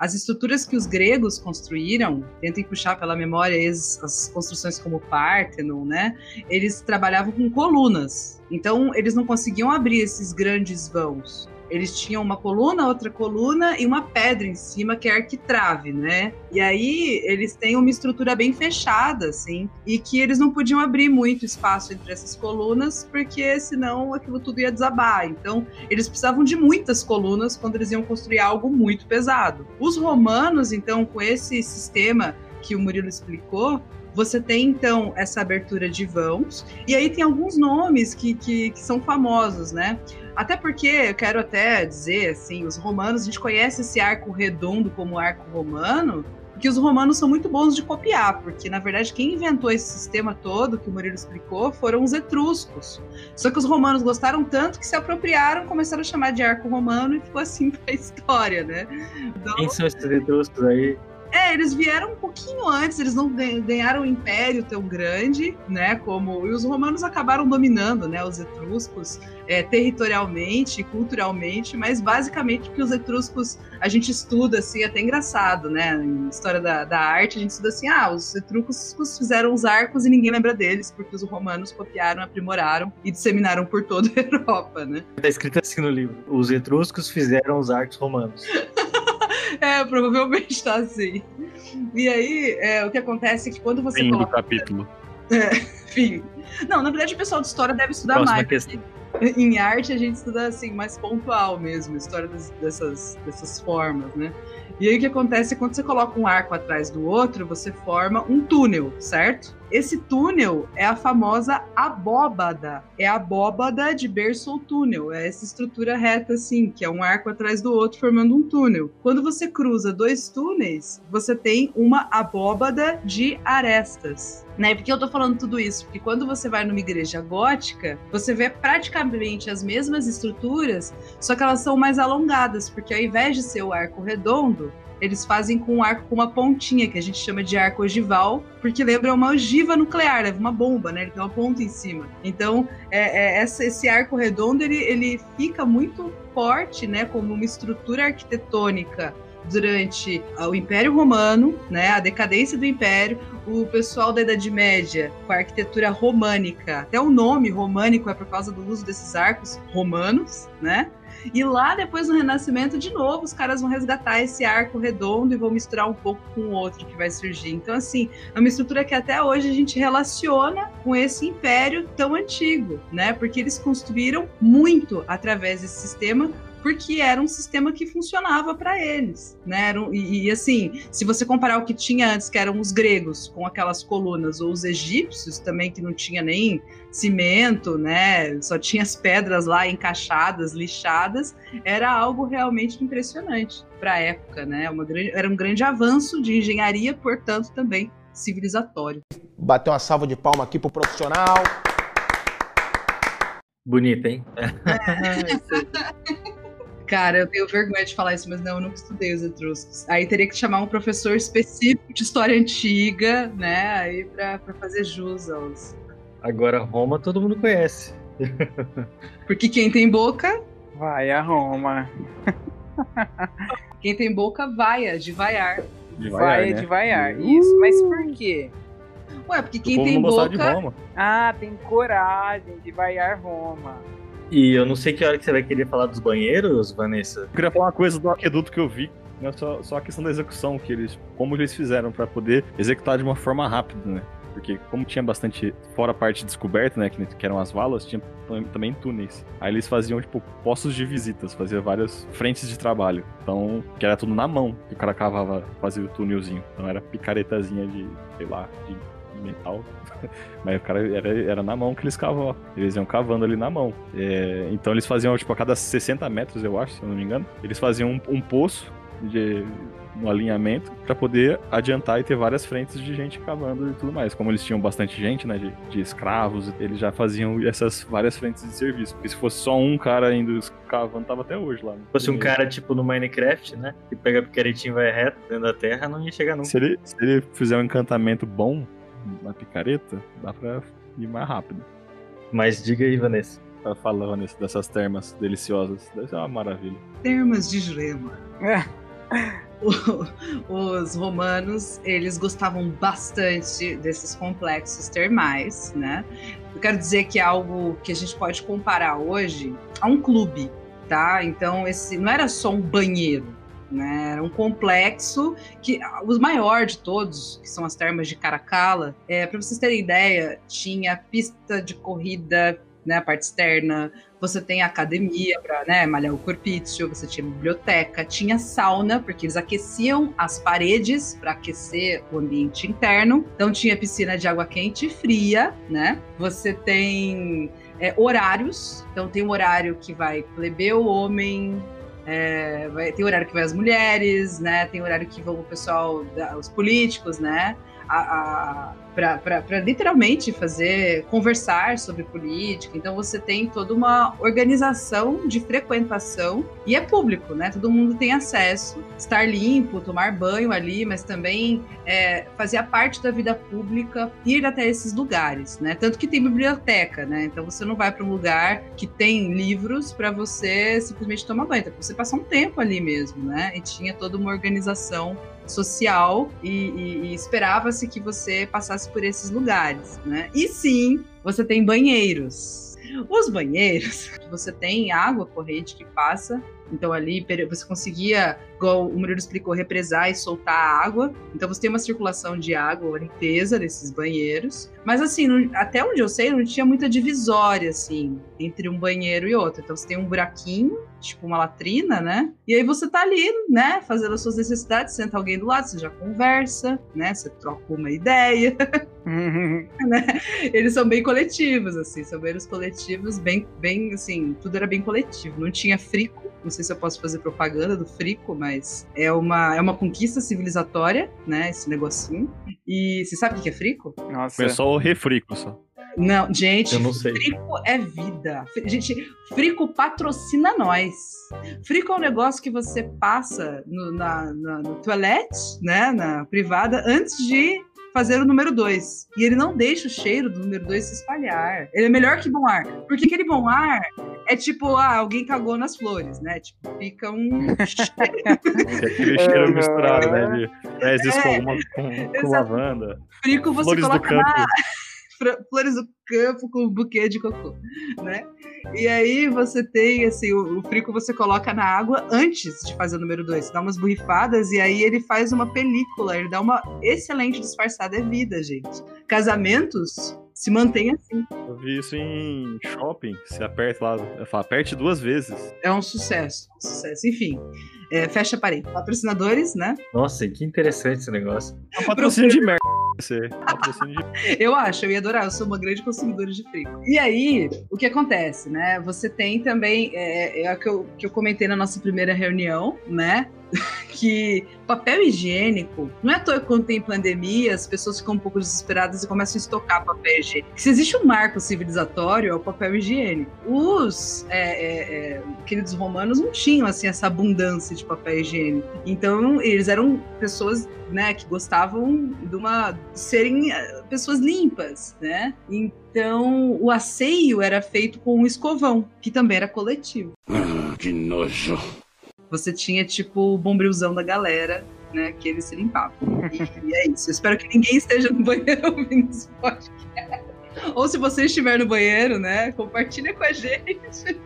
As estruturas que os gregos construíram, tentem puxar pela memória as construções como o Parthenon, né? Eles trabalhavam com colunas. Então, eles não conseguiam abrir esses grandes vãos. Eles tinham uma coluna, outra coluna e uma pedra em cima que é arquitrave, né? E aí eles têm uma estrutura bem fechada, assim, e que eles não podiam abrir muito espaço entre essas colunas, porque senão aquilo tudo ia desabar. Então, eles precisavam de muitas colunas quando eles iam construir algo muito pesado. Os romanos, então, com esse sistema que o Murilo explicou, você tem então essa abertura de vãos, e aí tem alguns nomes que, que, que, são famosos, né? Até porque eu quero até dizer assim, os romanos, a gente conhece esse arco redondo como arco romano, porque os romanos são muito bons de copiar, porque na verdade quem inventou esse sistema todo que o Murilo explicou foram os etruscos. Só que os romanos gostaram tanto que se apropriaram, começaram a chamar de arco romano e ficou assim pra história, né? Então... Quem são esses etruscos aí? É, eles vieram um pouquinho antes, eles não ganharam um império tão grande, né? Como e os romanos acabaram dominando, né? Os etruscos é, territorialmente, culturalmente, mas basicamente porque os etruscos a gente estuda assim, é até engraçado, né? Em história da, da arte a gente estuda assim, ah, os etruscos fizeram os arcos e ninguém lembra deles porque os romanos copiaram, aprimoraram e disseminaram por toda a Europa, né? Tá escrito assim no livro: os etruscos fizeram os arcos romanos. É, provavelmente tá assim. E aí, é, o que acontece é que quando você. Fim coloca... do capítulo. É, fim. Não, na verdade, o pessoal de história deve estudar Próxima mais. Questão. Em arte, a gente estuda assim, mais pontual mesmo, história das, dessas, dessas formas, né? E aí o que acontece é quando você coloca um arco atrás do outro, você forma um túnel, certo? Esse túnel é a famosa abóbada. É a abóbada de berço ou túnel. É essa estrutura reta, assim, que é um arco atrás do outro formando um túnel. Quando você cruza dois túneis, você tem uma abóbada de arestas. Né? Por que eu tô falando tudo isso? Porque quando você vai numa igreja gótica, você vê praticamente as mesmas estruturas, só que elas são mais alongadas, porque ao invés de ser o arco redondo, eles fazem com um arco com uma pontinha, que a gente chama de arco ogival, porque lembra uma ogiva nuclear, leva uma bomba, né? Ele tem uma ponta em cima. Então, é, é, esse arco redondo, ele, ele fica muito forte, né? Como uma estrutura arquitetônica durante o Império Romano, né, a decadência do Império, o pessoal da Idade Média com a arquitetura românica. Até o nome românico é por causa do uso desses arcos romanos, né? E lá, depois no Renascimento, de novo, os caras vão resgatar esse arco redondo e vão misturar um pouco com o outro que vai surgir. Então, assim, é uma estrutura que até hoje a gente relaciona com esse império tão antigo, né? Porque eles construíram muito através desse sistema porque era um sistema que funcionava para eles, né? E, e, assim, se você comparar o que tinha antes, que eram os gregos com aquelas colunas, ou os egípcios também que não tinha nem cimento, né? Só tinha as pedras lá encaixadas, lixadas, era algo realmente impressionante para a época, né? Uma grande, era um grande avanço de engenharia, portanto também civilizatório. Bateu uma salva de palma aqui pro profissional. Bonita, hein? É. Cara, eu tenho vergonha de falar isso, mas não, eu nunca estudei os etruscos. Aí teria que chamar um professor específico de história antiga, né? Aí pra, pra fazer jus aos. Agora, Roma todo mundo conhece. Porque quem tem boca. Vai a Roma. Quem tem boca, vaia, de vaiar. De vaiar, vaia, né? de vaiar. Uh! Isso, mas por quê? Ué, porque quem tem boca. Ah, tem coragem de vaiar Roma. E eu não sei que hora que você vai querer falar dos banheiros, Vanessa. Eu queria falar uma coisa do aqueduto que eu vi. Só, só a questão da execução, que eles. Como eles fizeram para poder executar de uma forma rápida, né? Porque como tinha bastante, fora a parte descoberta, né, que, que eram as valas, tinha também túneis. Aí eles faziam, tipo, postos de visitas, faziam várias frentes de trabalho. Então, que era tudo na mão, que o cara cavava, fazia o túnelzinho. Então era picaretazinha de, sei lá, de metal. Mas o cara era, era na mão que eles cavavam. Eles iam cavando ali na mão. É, então eles faziam, tipo, a cada 60 metros, eu acho, se eu não me engano, eles faziam um, um poço de um alinhamento para poder adiantar e ter várias frentes de gente cavando e tudo mais. Como eles tinham bastante gente, né, de, de escravos, eles já faziam essas várias frentes de serviço. Porque se fosse só um cara indo cavando, tava até hoje lá. Né? Se fosse um cara tipo no Minecraft, né, que pega picaretinho e vai reto dentro da terra, não ia chegar nunca. Se ele, se ele fizer um encantamento bom, na picareta, dá pra ir mais rápido. Mas diga aí, Vanessa. Tá falando Vanessa, dessas termas deliciosas. Deve ser uma maravilha. Termas de Jurema. Os romanos, eles gostavam bastante desses complexos termais, né? Eu quero dizer que é algo que a gente pode comparar hoje a um clube tá? Então esse não era só um banheiro, né? Era um complexo que os maior de todos, que são as termas de Caracala, é, para vocês terem ideia, tinha pista de corrida, né, a parte externa, você tem academia para né, malhar o corpício, você tinha biblioteca, tinha sauna, porque eles aqueciam as paredes para aquecer o ambiente interno. Então tinha piscina de água quente e fria, né? Você tem é, horários, então tem um horário que vai plebeu homem, é, vai, tem horário que vai as mulheres, né? Tem horário que vão o pessoal, da, os políticos, né? A, para literalmente fazer conversar sobre política. Então você tem toda uma organização de frequentação e é público, né? Todo mundo tem acesso, estar limpo, tomar banho ali, mas também é, fazia parte da vida pública ir até esses lugares, né? Tanto que tem biblioteca, né? Então você não vai para um lugar que tem livros para você simplesmente tomar banho, então você passar um tempo ali mesmo, né? E tinha toda uma organização social e, e, e esperava-se que você passasse por esses lugares, né? E sim, você tem banheiros. Os banheiros, você tem água corrente que passa, então ali você conseguia igual o Murilo explicou, represar e soltar a água. Então você tem uma circulação de água, limpeza desses banheiros. Mas assim, não, até onde eu sei, não tinha muita divisória, assim, entre um banheiro e outro. Então você tem um buraquinho, tipo uma latrina, né? E aí você tá ali, né, fazendo as suas necessidades, senta alguém do lado, você já conversa, né? Você troca uma ideia. Uhum. né? Eles são bem coletivos, assim, são banheiros coletivos, bem, bem, assim, tudo era bem coletivo. Não tinha frico, não sei se eu posso fazer propaganda do frico, mas mas é uma, é uma conquista civilizatória, né? Esse negocinho. E você sabe o que é frico? Nossa. É só o refrico, só. Não, gente, Eu não sei. Frico é vida. Gente, Frico patrocina nós. Frico é um negócio que você passa no, na, na, no toilette, né, na privada, antes de fazer o número 2. E ele não deixa o cheiro do número 2 se espalhar. Ele é melhor que bom ar. Porque aquele bom ar é tipo, ah, alguém cagou nas flores, né? Tipo, fica um aquele cheiro misturado, né? De fezes é, com, alguma, com, com lavanda. Frico você flores coloca na... flores do campo com um buquê de cocô, né? E aí você tem, assim, o, o frico você coloca na água antes de fazer o número 2. Dá umas borrifadas e aí ele faz uma película, ele dá uma excelente disfarçada. É vida, gente. Casamentos se mantém assim. Eu vi isso em shopping. Você aperta lá, eu falo, aperte duas vezes. É um sucesso, um sucesso. Enfim. É, fecha parede. Patrocinadores, né? Nossa, que interessante esse negócio. É um patrocínio de merda. eu acho, eu ia adorar, eu sou uma grande consumidora de frico. E aí, o que acontece, né? Você tem também, é, é o que eu, que eu comentei na nossa primeira reunião, né? que papel higiênico, não é à toa quando tem pandemia, as pessoas ficam um pouco desesperadas e começam a estocar papel higiênico. Se existe um marco civilizatório, é o papel higiênico. Os é, é, é, queridos romanos não tinham assim essa abundância de papel higiênico. Então, eles eram pessoas né, que gostavam de uma serem eh, pessoas limpas, né? Então, o asseio era feito com um escovão, que também era coletivo. Ah, que nojo. Você tinha tipo o bombrilzão da galera, né, que eles se limpavam. E, e é isso. Eu espero que ninguém esteja no banheiro ouvindo esse podcast. Ou se você estiver no banheiro, né? Compartilha com a gente.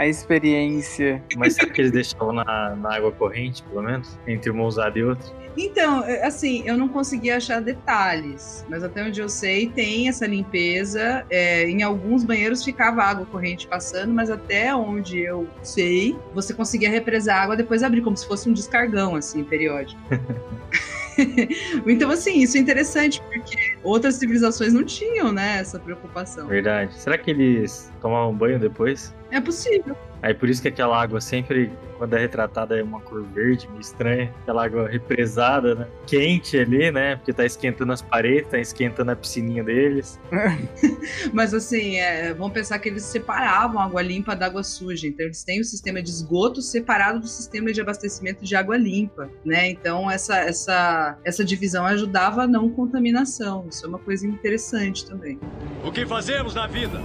A experiência. Mas será que eles deixavam na, na água corrente, pelo menos? Entre uma usada e outra? Então, é, assim, eu não consegui achar detalhes, mas até onde eu sei, tem essa limpeza. É, em alguns banheiros ficava água corrente passando, mas até onde eu sei, você conseguia represar água depois abrir, como se fosse um descargão, assim, periódico. então, assim, isso é interessante, porque outras civilizações não tinham, né, essa preocupação. Verdade. Será que eles tomavam banho depois? É possível. Aí por isso que aquela água sempre, quando é retratada, é uma cor verde, meio estranha. Aquela água represada, né? Quente ali, né? Porque tá esquentando as paredes, tá esquentando a piscininha deles. Mas assim, é, vamos pensar que eles separavam água limpa da água suja. Então eles têm o sistema de esgoto separado do sistema de abastecimento de água limpa, né? Então essa, essa, essa divisão ajudava a não contaminação. Isso é uma coisa interessante também. O que fazemos na vida?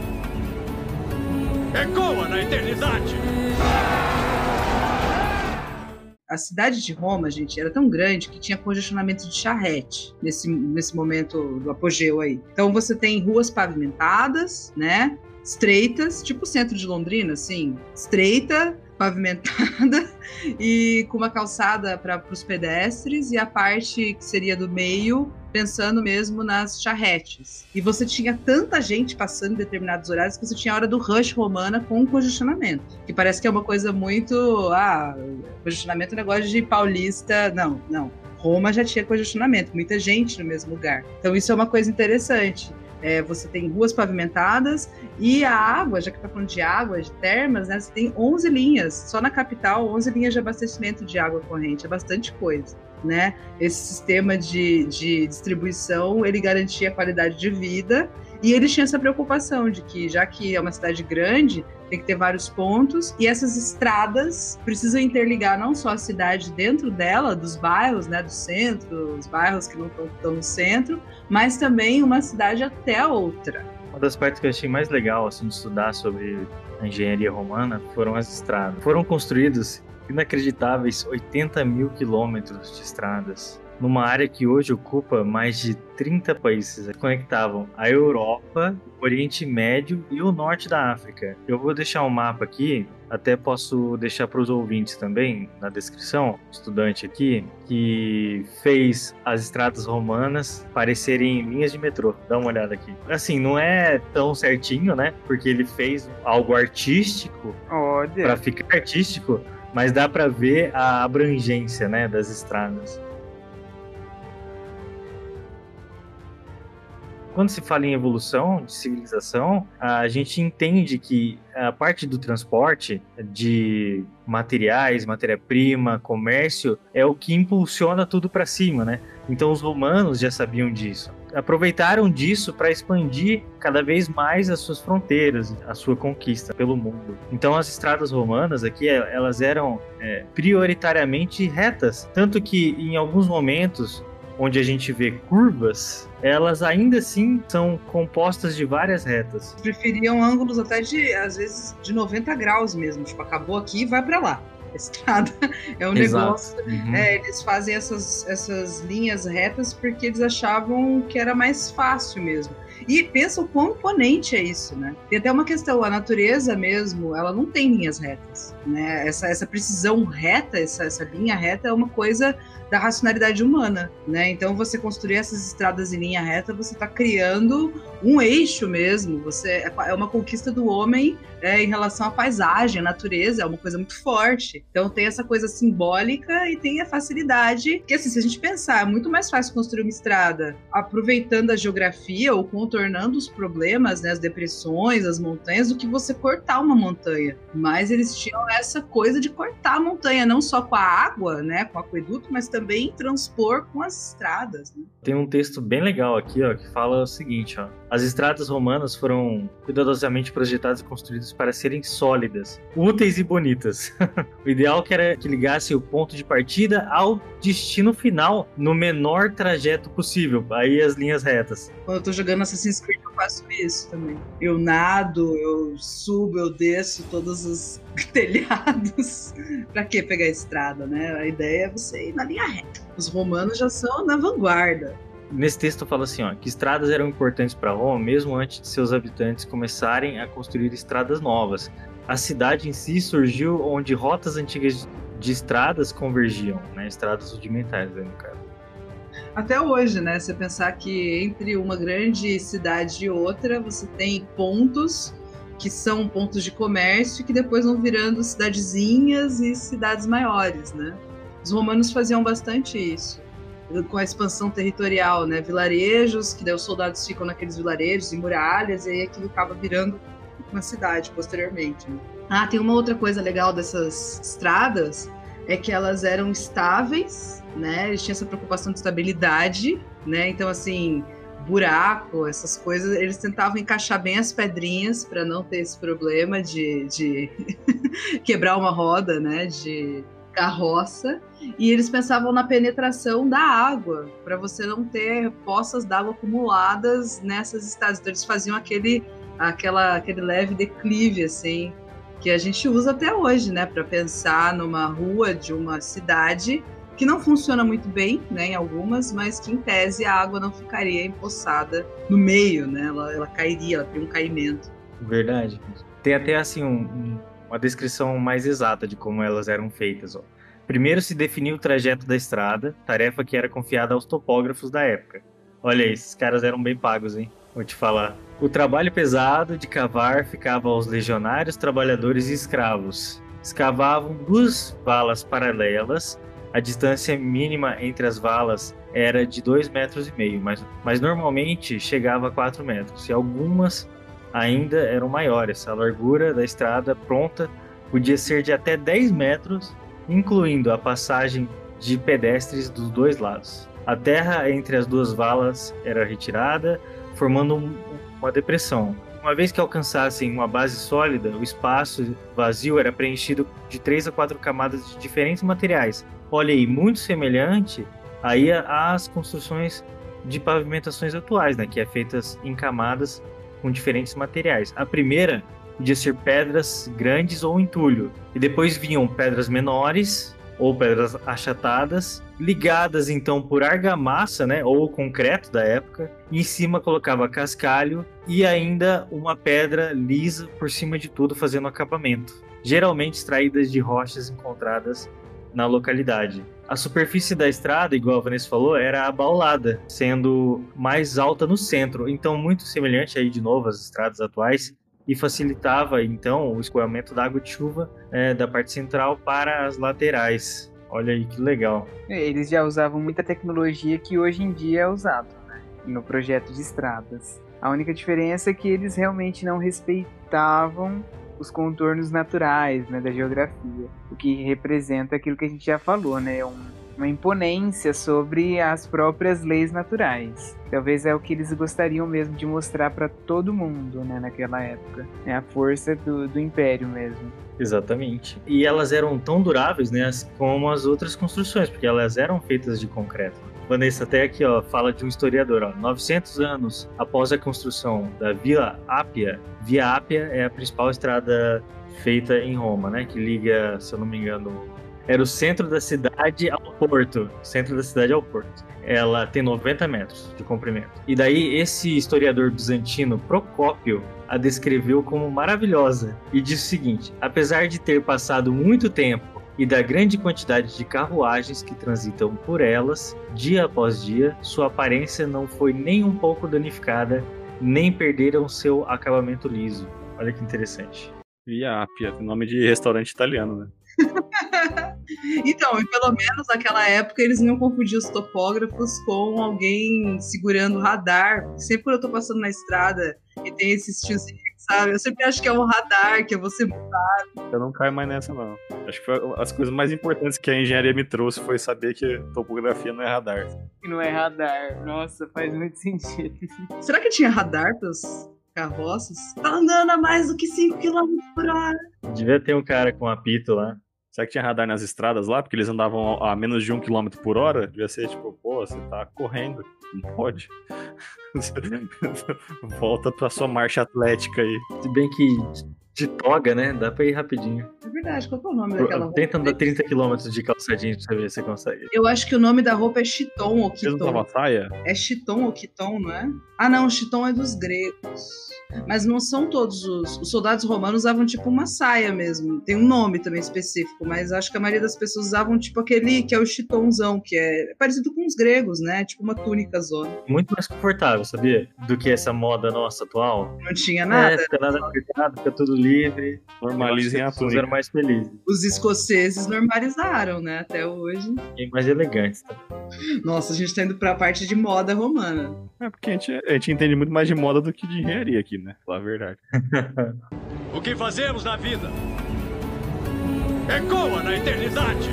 Ecoa na eternidade! A cidade de Roma, gente, era tão grande que tinha congestionamento de charrete nesse, nesse momento do apogeu aí. Então você tem ruas pavimentadas, né? Estreitas, tipo o centro de Londrina, assim, estreita, pavimentada e com uma calçada para os pedestres e a parte que seria do meio pensando mesmo nas charretes. E você tinha tanta gente passando em determinados horários que você tinha a hora do rush romana com congestionamento. Que parece que é uma coisa muito. Ah, congestionamento é um negócio de paulista. Não, não. Roma já tinha congestionamento, muita gente no mesmo lugar. Então isso é uma coisa interessante. É, você tem ruas pavimentadas e a água, já que está falando de água, de termas, né, você tem 11 linhas, só na capital, 11 linhas de abastecimento de água corrente, é bastante coisa. Né? Esse sistema de, de distribuição, ele garantia a qualidade de vida e eles tinham essa preocupação de que, já que é uma cidade grande, tem que ter vários pontos e essas estradas precisam interligar não só a cidade dentro dela, dos bairros, né, do centro, os bairros que não estão no centro, mas também uma cidade até a outra. Uma das partes que eu achei mais legal assim, de estudar sobre a engenharia romana foram as estradas. Foram construídos inacreditáveis 80 mil quilômetros de estradas numa área que hoje ocupa mais de 30 países conectavam a Europa, o Oriente Médio e o norte da África. Eu vou deixar um mapa aqui, até posso deixar para os ouvintes também na descrição, estudante aqui, que fez as estradas romanas parecerem linhas de metrô. Dá uma olhada aqui. Assim, não é tão certinho, né? Porque ele fez algo artístico para ficar artístico, mas dá para ver a abrangência, né, das estradas. Quando se fala em evolução de civilização, a gente entende que a parte do transporte de materiais, matéria-prima, comércio é o que impulsiona tudo para cima, né? Então os romanos já sabiam disso. Aproveitaram disso para expandir cada vez mais as suas fronteiras, a sua conquista pelo mundo. Então as estradas romanas aqui, elas eram é, prioritariamente retas, tanto que em alguns momentos onde a gente vê curvas, elas ainda assim são compostas de várias retas. Preferiam ângulos até de, às vezes, de 90 graus mesmo. Tipo, acabou aqui e vai para lá. Estrada é um Exato. negócio. Uhum. É, eles fazem essas, essas linhas retas porque eles achavam que era mais fácil mesmo. E pensa o quão imponente é isso, né? Tem até uma questão, a natureza mesmo, ela não tem linhas retas, né? Essa, essa precisão reta, essa, essa linha reta é uma coisa da racionalidade humana, né? Então você construir essas estradas em linha reta, você está criando um eixo mesmo. Você é, é uma conquista do homem é, em relação à paisagem, à natureza, é uma coisa muito forte. Então tem essa coisa simbólica e tem a facilidade. Que assim, se a gente pensar, é muito mais fácil construir uma estrada aproveitando a geografia ou contornando os problemas, né, as depressões, as montanhas, do que você cortar uma montanha. Mas eles tinham essa coisa de cortar a montanha, não só com a água, né, com o aqueduto, mas também transpor com as estradas. Né? Tem um texto bem legal aqui, ó, que fala o seguinte, ó. As estradas romanas foram cuidadosamente projetadas e construídas para serem sólidas, úteis e bonitas. o ideal que era que ligasse o ponto de partida ao destino final no menor trajeto possível, aí as linhas retas. Quando eu tô jogando Assassin's Creed eu faço isso também. Eu nado, eu subo, eu desço todos os telhados. pra que pegar a estrada, né? A ideia é você ir na linha reta. Os romanos já são na vanguarda. Nesse texto fala assim, ó, que estradas eram importantes para Roma mesmo antes de seus habitantes começarem a construir estradas novas. A cidade em si surgiu onde rotas antigas de estradas convergiam, né? Estradas rudimentares, né, no caso. Até hoje, né? Você pensar que entre uma grande cidade e outra, você tem pontos que são pontos de comércio que depois vão virando cidadezinhas e cidades maiores, né? Os romanos faziam bastante isso com a expansão territorial, né? Vilarejos, que daí os soldados ficam naqueles vilarejos e muralhas, e aí aquilo acaba virando uma cidade posteriormente. Né? Ah, tem uma outra coisa legal dessas estradas, é que elas eram estáveis, né? Eles tinham essa preocupação de estabilidade, né? Então, assim, buraco, essas coisas, eles tentavam encaixar bem as pedrinhas para não ter esse problema de, de quebrar uma roda, né? De carroça. E eles pensavam na penetração da água, para você não ter poças d'água acumuladas nessas estradas. Então, eles faziam aquele, aquela, aquele leve declive, assim, que a gente usa até hoje, né, para pensar numa rua de uma cidade que não funciona muito bem, né, em algumas, mas que em tese a água não ficaria empoçada no meio, né, ela, ela cairia, ela tem um caimento. Verdade. Tem até assim um, um uma descrição mais exata de como elas eram feitas. Ó. Primeiro se definiu o trajeto da estrada, tarefa que era confiada aos topógrafos da época. Olha aí, esses caras eram bem pagos, hein? Vou te falar. O trabalho pesado de cavar ficava aos legionários, trabalhadores e escravos. Escavavam duas valas paralelas. A distância mínima entre as valas era de 2,5 metros, e meio, mas, mas normalmente chegava a 4 metros, e algumas ainda eram maiores. A largura da estrada pronta podia ser de até 10 metros, incluindo a passagem de pedestres dos dois lados. A terra entre as duas valas era retirada, formando um, uma depressão. Uma vez que alcançassem uma base sólida, o espaço vazio era preenchido de três a quatro camadas de diferentes materiais. Olha aí, muito semelhante aí às construções de pavimentações atuais, né, que é feitas em camadas com diferentes materiais. A primeira podia ser pedras grandes ou entulho, e depois vinham pedras menores ou pedras achatadas, ligadas então por argamassa, né, ou concreto da época, e em cima colocava cascalho e ainda uma pedra lisa por cima de tudo fazendo acabamento, geralmente extraídas de rochas encontradas na localidade. A superfície da estrada, igual a Vanessa falou, era abaulada, sendo mais alta no centro, então muito semelhante aí de novo às estradas atuais, e facilitava então o escoamento da água de chuva é, da parte central para as laterais. Olha aí que legal. Eles já usavam muita tecnologia que hoje em dia é usado né, no projeto de estradas. A única diferença é que eles realmente não respeitavam os contornos naturais né, da geografia, o que representa aquilo que a gente já falou, né? Um, uma imponência sobre as próprias leis naturais. Talvez é o que eles gostariam mesmo de mostrar para todo mundo, né, naquela época. É a força do, do império mesmo. Exatamente. E elas eram tão duráveis, né, como as outras construções, porque elas eram feitas de concreto. Vanessa, até aqui, ó, fala de um historiador, ó, 900 anos após a construção da Via Ápia, Via Ápia é a principal estrada feita em Roma, né, que liga, se eu não me engano, era o centro da cidade ao porto. Centro da cidade ao porto. Ela tem 90 metros de comprimento. E daí esse historiador bizantino Procópio a descreveu como maravilhosa e disse o seguinte: apesar de ter passado muito tempo e da grande quantidade de carruagens que transitam por elas, dia após dia, sua aparência não foi nem um pouco danificada, nem perderam seu acabamento liso. Olha que interessante. Via Apia, nome de restaurante italiano, né? então, e pelo menos naquela época eles não confundiam os topógrafos com alguém segurando radar. Sempre quando eu tô passando na estrada e tem esses tiozinhos, sabe? Eu sempre acho que é um radar, que é você mudar. Eu não caio mais nessa, não. Acho que as coisas mais importantes que a engenharia me trouxe foi saber que topografia não é radar. Não é radar. Nossa, faz muito sentido. Será que tinha radar pros carroças? Tá andando a mais do que 5 km por hora. Devia ter um cara com apito lá. Será que tinha radar nas estradas lá? Porque eles andavam a menos de um quilômetro por hora? Devia ser tipo, pô, você tá correndo. Não pode. Volta pra sua marcha atlética aí. Se bem que de toga, né? Dá pra ir rapidinho. É verdade, qual é o nome daquela roupa? Tenta andar 30 km de calçadinho pra você ver se você consegue. Eu acho que o nome da roupa é Chiton ou não Quiton. tava saia? É Chiton ou Quiton, não é? Ah, não, Chiton é dos gregos. Mas não são todos os. Os soldados romanos usavam tipo uma saia mesmo. Tem um nome também específico, mas acho que a maioria das pessoas usavam tipo aquele que é o chitonzão, que é parecido com os gregos, né? Tipo uma túnica zona. Muito mais confortável, sabia? Do que essa moda nossa atual. Não tinha nada. É, fica nada apertado, fica tudo livre. Normalizem a pessoas eram túnica. mais felizes. Os escoceses normalizaram, né? Até hoje. E mais elegantes, tá? Nossa, a gente tá indo pra parte de moda romana. É porque a gente, a gente entende muito mais de moda do que de engenharia aqui, né? Falar a verdade. O que fazemos na vida ecoa na eternidade.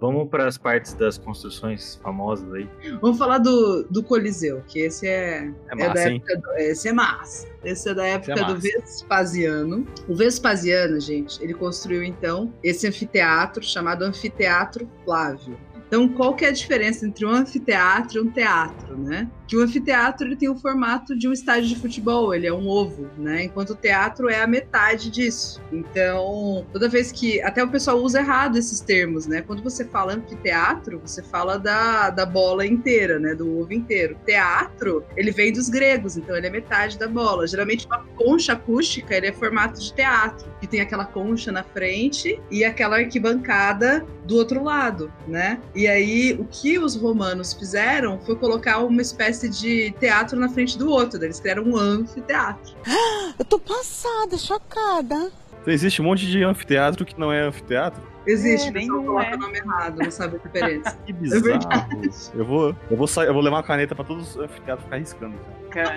Vamos para as partes das construções famosas aí. Vamos falar do, do Coliseu, que esse é, É é massa, da hein? época do, esse é massa. Esse é da época é do. Vespasiano. O Vespasiano, gente, ele construiu então esse anfiteatro chamado Anfiteatro Flávio. Então, qual que é a diferença entre um anfiteatro e um teatro, né? Que o anfiteatro ele tem o formato de um estádio de futebol, ele é um ovo, né? Enquanto o teatro é a metade disso. Então, toda vez que. Até o pessoal usa errado esses termos, né? Quando você fala anfiteatro, você fala da, da bola inteira, né? Do ovo inteiro. Teatro, ele vem dos gregos, então ele é metade da bola. Geralmente, uma concha acústica, ele é formato de teatro, que tem aquela concha na frente e aquela arquibancada do outro lado, né? E aí, o que os romanos fizeram foi colocar uma espécie de teatro na frente do outro. Eles criaram um anfiteatro. Eu tô passada, chocada. Então, existe um monte de anfiteatro que não é anfiteatro? Existe, É, o bem pessoal não coloca é. o nome errado, não sabe a diferença. Que É bizarro. verdade. eu, vou, eu, vou sair, eu vou levar uma caneta pra todos os anfiteatros ficar riscando. Cara,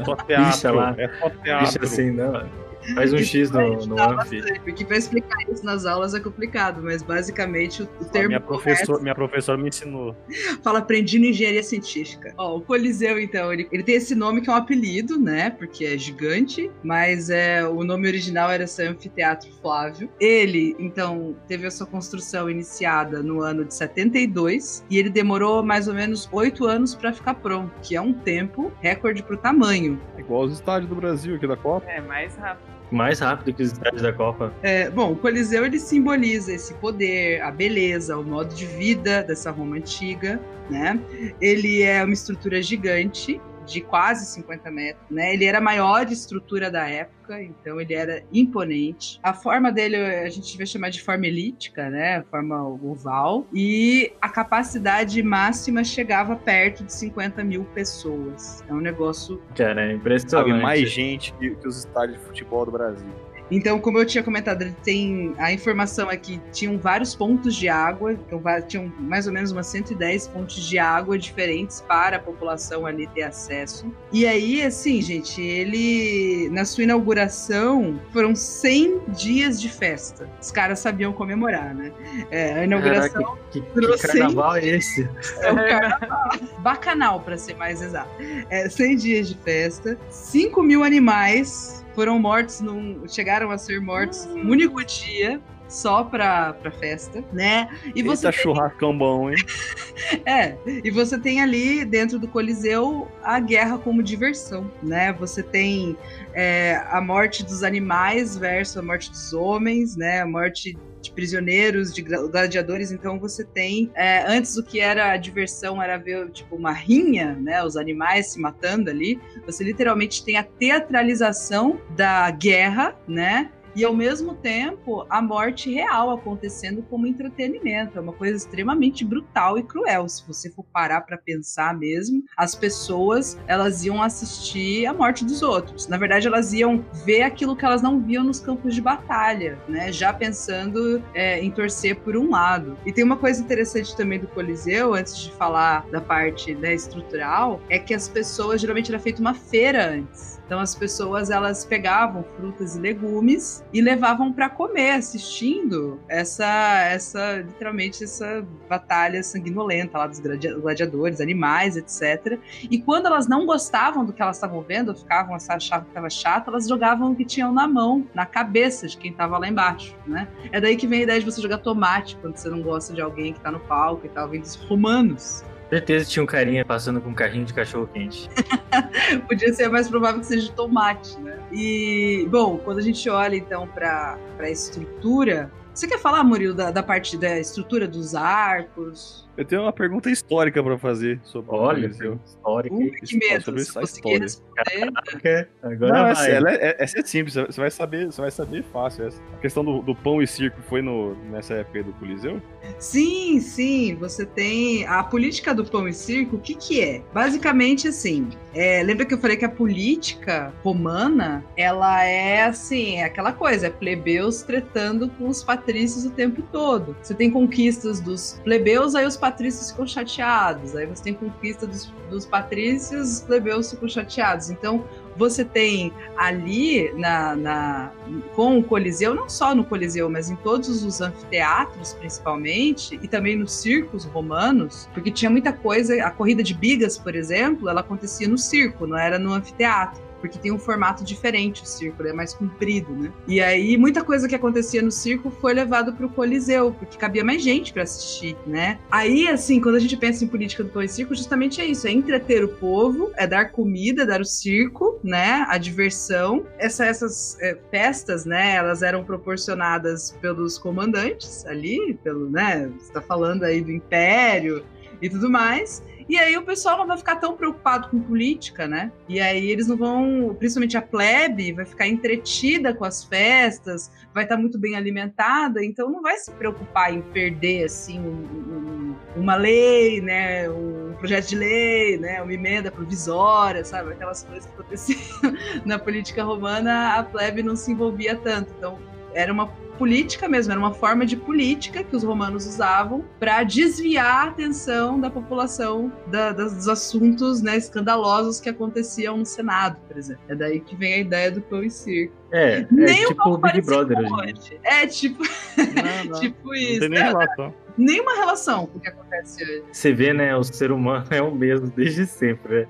É só teatro. Bicha lá. É só teatro. Bicho assim, não. Faz um X no, no bastante, Porque pra explicar isso nas aulas é complicado, mas basicamente o, o termo minha, correto professor, minha professora me ensinou. fala aprendi no engenharia científica. Ó, o Coliseu, então, ele, ele tem esse nome que é um apelido, né? Porque é gigante, mas é o nome original era ser Anfiteatro Flávio. Ele, então, teve a sua construção iniciada no ano de 72 e ele demorou mais ou menos oito anos para ficar pronto, que é um tempo recorde pro tamanho. É igual os estádios do Brasil aqui da Copa. é mais rápido. Mais rápido que os estádios da Copa. É, bom, o Coliseu ele simboliza esse poder, a beleza, o modo de vida dessa Roma antiga, né? Ele é uma estrutura gigante de quase 50 metros, né? Ele era a maior estrutura da época, então ele era imponente. A forma dele a gente vai chamar de forma elíptica, né? Forma oval. E a capacidade máxima chegava perto de 50 mil pessoas. É um negócio Cara, é Sabe, impressionante. mais gente que, que os estádios de futebol do Brasil. Então, como eu tinha comentado, ele tem a informação aqui, tinham vários pontos de água, então tinham mais ou menos umas 110 pontos de água diferentes para a população ali ter acesso. E aí, assim, gente, ele na sua inauguração foram 100 dias de festa. Os caras sabiam comemorar, né? É, a inauguração Caraca, que, que 100 carnaval é esse? é um carnaval. Bacanal, para ser mais exato. É, 100 dias de festa, 5 mil animais foram mortos, num, chegaram a ser mortos num único dia. Só pra, pra festa, né? E você Eita, churrascão bom, hein? é, e você tem ali dentro do Coliseu a guerra como diversão, né? Você tem é, a morte dos animais versus a morte dos homens, né? A morte de prisioneiros, de gladiadores. Então você tem é, antes o que era a diversão era ver tipo uma rinha, né? Os animais se matando ali. Você literalmente tem a teatralização da guerra, né? E ao mesmo tempo, a morte real acontecendo como entretenimento. É uma coisa extremamente brutal e cruel. Se você for parar para pensar mesmo, as pessoas elas iam assistir a morte dos outros. Na verdade, elas iam ver aquilo que elas não viam nos campos de batalha, né? Já pensando é, em torcer por um lado. E tem uma coisa interessante também do Coliseu, antes de falar da parte né, estrutural, é que as pessoas geralmente era feita uma feira antes. Então as pessoas elas pegavam frutas e legumes e levavam para comer, assistindo essa essa literalmente essa batalha sanguinolenta lá dos gladi- gladiadores, animais, etc. E quando elas não gostavam do que elas estavam vendo, ou ficavam achavam que estava chato, elas jogavam o que tinham na mão, na cabeça de quem estava lá embaixo, né? É daí que vem a ideia de você jogar tomate quando você não gosta de alguém que tá no palco e tal, vem dos romanos. Certeza tinha um carinha passando com um carrinho de cachorro quente. Podia ser mais provável que seja tomate, né? E, bom, quando a gente olha então para a estrutura. Você quer falar, Murilo, da, da parte da estrutura dos arcos? Eu tenho uma pergunta histórica pra fazer sobre o Olha, Coliseu. histórica. Ui, que medo. sobre Se conseguir história. responder. Agora Não, vai. essa, ela é, é- essa é simples, você vai saber, você vai saber fácil essa. A questão do, do pão e circo foi no, nessa época do Coliseu? Sim, sim, você tem a política do pão e circo. O que que é? Basicamente assim. é, lembra que eu falei que a política romana ela é assim, é aquela coisa, é plebeus tretando com os patrícios o tempo todo. Você tem conquistas dos plebeus, aí os patrícios ficam chateados. Aí você tem conquista dos, dos patrícios, os plebeus ficam chateados. Então você tem ali na, na- com o Coliseu, não só no Coliseu, mas em todos os anfiteatros, principalmente, e também nos circos romanos, porque tinha muita coisa. A corrida de bigas, por exemplo, ela acontecia no circo, não era no anfiteatro. Porque tem um formato diferente o circo, é mais comprido, né? E aí muita coisa que acontecia no circo foi levado para o Coliseu, porque cabia mais gente para assistir, né? Aí, assim, quando a gente pensa em política do pão e circo, justamente é isso: é entreter o povo, é dar comida, dar o circo, né? A diversão. Essa, essas é, festas, né? Elas eram proporcionadas pelos comandantes ali, pelo, né? Você tá falando aí do Império e tudo mais. E aí o pessoal não vai ficar tão preocupado com política, né? E aí eles não vão, principalmente a plebe, vai ficar entretida com as festas, vai estar muito bem alimentada, então não vai se preocupar em perder assim um, um, uma lei, né? Um projeto de lei, né? Uma emenda provisória, sabe? Aquelas coisas que aconteciam na política romana, a plebe não se envolvia tanto. Então era uma política mesmo, era uma forma de política que os romanos usavam para desviar a atenção da população da, das, dos assuntos né, escandalosos que aconteciam no Senado, por exemplo. É daí que vem a ideia do pão e circo. É, é nem tipo o Big Brother hoje. É tipo, não, não. tipo isso. Não tem nem relação. Nenhuma relação com o que acontece hoje. Você vê, né? O ser humano é o mesmo desde sempre. Né?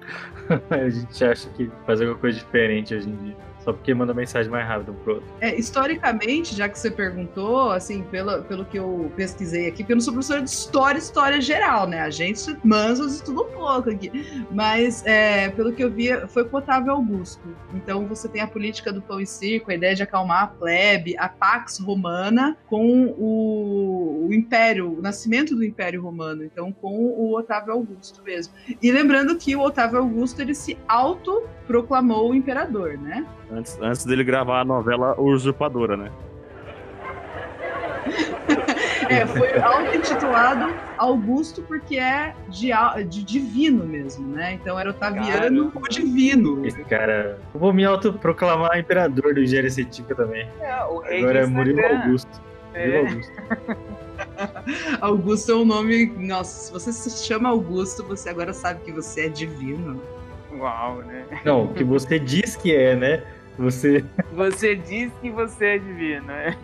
a gente acha que faz alguma coisa diferente hoje em dia. Só porque manda mensagem mais rápido pro outro. É, historicamente, já que você perguntou, assim, pelo, pelo que eu pesquisei aqui, porque eu não sou professora de história, história geral, né? A gente mansos estuda um pouco aqui. Mas, é, pelo que eu vi, foi com Otávio Augusto. Então, você tem a política do pão e circo, a ideia de acalmar a plebe, a Pax Romana, com o, o Império, o nascimento do Império Romano. Então, com o Otávio Augusto mesmo. E lembrando que o Otávio Augusto, ele se autoproclamou imperador, né? Antes, antes dele gravar a novela Usurpadora, né? é, foi auto-intitulado Augusto porque é de, de, divino mesmo, né? Então era Otaviano o divino. Esse cara. Eu vou me autoproclamar imperador do Gênero Científica também. É, o rei Agora é Murilo Augusto. É. Murilo Augusto. Augusto é um nome. Nossa, se você se chama Augusto, você agora sabe que você é divino. Uau, né? Não, que você diz que é, né? Você. Você diz que você é divino, né?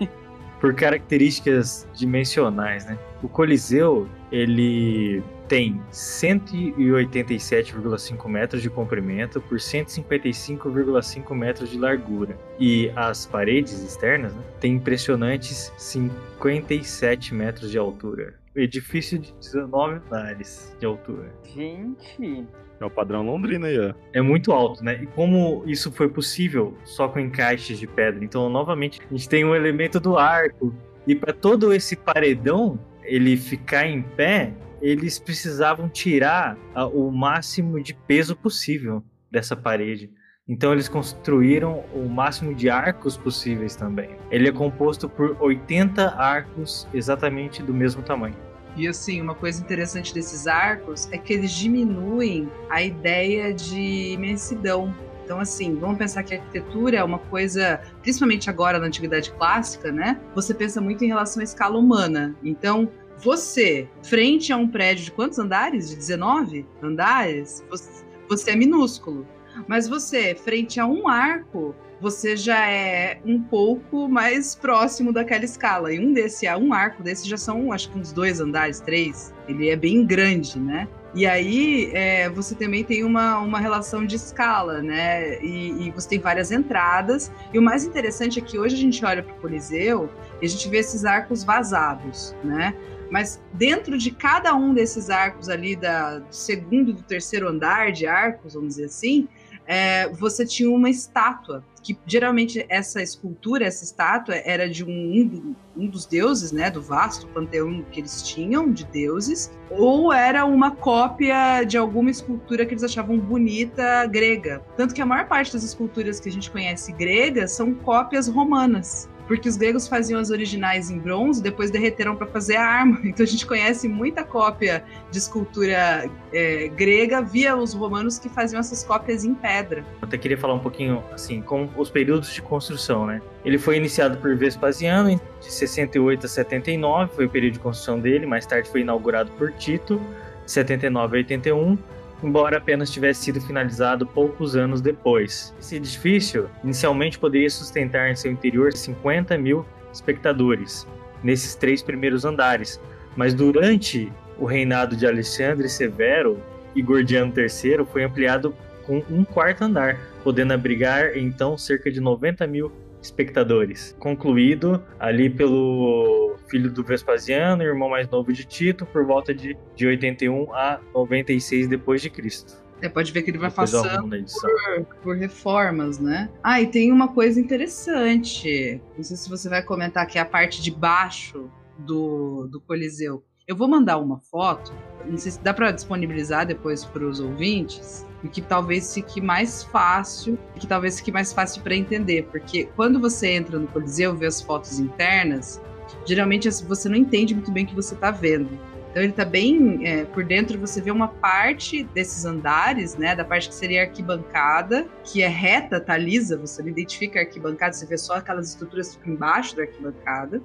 Por características dimensionais, né? O Coliseu, ele tem 187,5 metros de comprimento por 155,5 metros de largura. E as paredes externas né, têm impressionantes 57 metros de altura. Edifício de 19 andares de altura. Gente, é o padrão Londrina aí, ó. É muito alto, né? E como isso foi possível só com encaixes de pedra? Então, novamente, a gente tem um elemento do arco. E para todo esse paredão ele ficar em pé, eles precisavam tirar o máximo de peso possível dessa parede. Então eles construíram o máximo de arcos possíveis também. Ele é composto por 80 arcos exatamente do mesmo tamanho. E assim, uma coisa interessante desses arcos é que eles diminuem a ideia de imensidão. Então, assim, vamos pensar que a arquitetura é uma coisa, principalmente agora na antiguidade clássica, né? Você pensa muito em relação à escala humana. Então, você, frente a um prédio de quantos andares? De 19 andares, você, você é minúsculo. Mas você, frente a um arco, você já é um pouco mais próximo daquela escala. E um desse, um arco desse já são, acho que uns dois andares, três. Ele é bem grande, né? E aí é, você também tem uma, uma relação de escala, né? E, e, você tem várias entradas. E o mais interessante é que hoje a gente olha para o Coliseu e a gente vê esses arcos vazados, né? Mas dentro de cada um desses arcos ali da, do segundo e do terceiro andar de arcos, vamos dizer assim, é, você tinha uma estátua que geralmente essa escultura, essa estátua era de um, um, dos deuses, né, do vasto panteão que eles tinham de deuses, ou era uma cópia de alguma escultura que eles achavam bonita grega. Tanto que a maior parte das esculturas que a gente conhece gregas são cópias romanas porque os gregos faziam as originais em bronze, depois derreteram para fazer a arma. Então a gente conhece muita cópia de escultura é, grega via os romanos que faziam essas cópias em pedra. Eu até queria falar um pouquinho assim, com os períodos de construção, né? Ele foi iniciado por Vespasiano de 68 a 79, foi o período de construção dele, mais tarde foi inaugurado por Tito, 79 a 81 embora apenas tivesse sido finalizado poucos anos depois. Esse edifício inicialmente poderia sustentar em seu interior 50 mil espectadores nesses três primeiros andares, mas durante o reinado de Alexandre Severo e Gordiano III foi ampliado com um quarto andar, podendo abrigar então cerca de 90 mil espectadores. Concluído ali pelo filho do Vespasiano, irmão mais novo de Tito, por volta de, de 81 a 96 depois de Cristo. É, pode ver que ele vai Depois passando por, por reformas, né? Ah, e tem uma coisa interessante. Não sei se você vai comentar que é a parte de baixo do, do Coliseu. Eu vou mandar uma foto, não sei se dá para disponibilizar depois para os ouvintes, e que talvez fique mais fácil, que talvez fique mais fácil para entender, porque quando você entra no Coliseu, vê as fotos internas, geralmente você não entende muito bem o que você está vendo. Então ele tá bem é, por dentro, você vê uma parte desses andares, né? Da parte que seria arquibancada, que é reta, tá lisa, você não identifica a arquibancada, você vê só aquelas estruturas embaixo da arquibancada.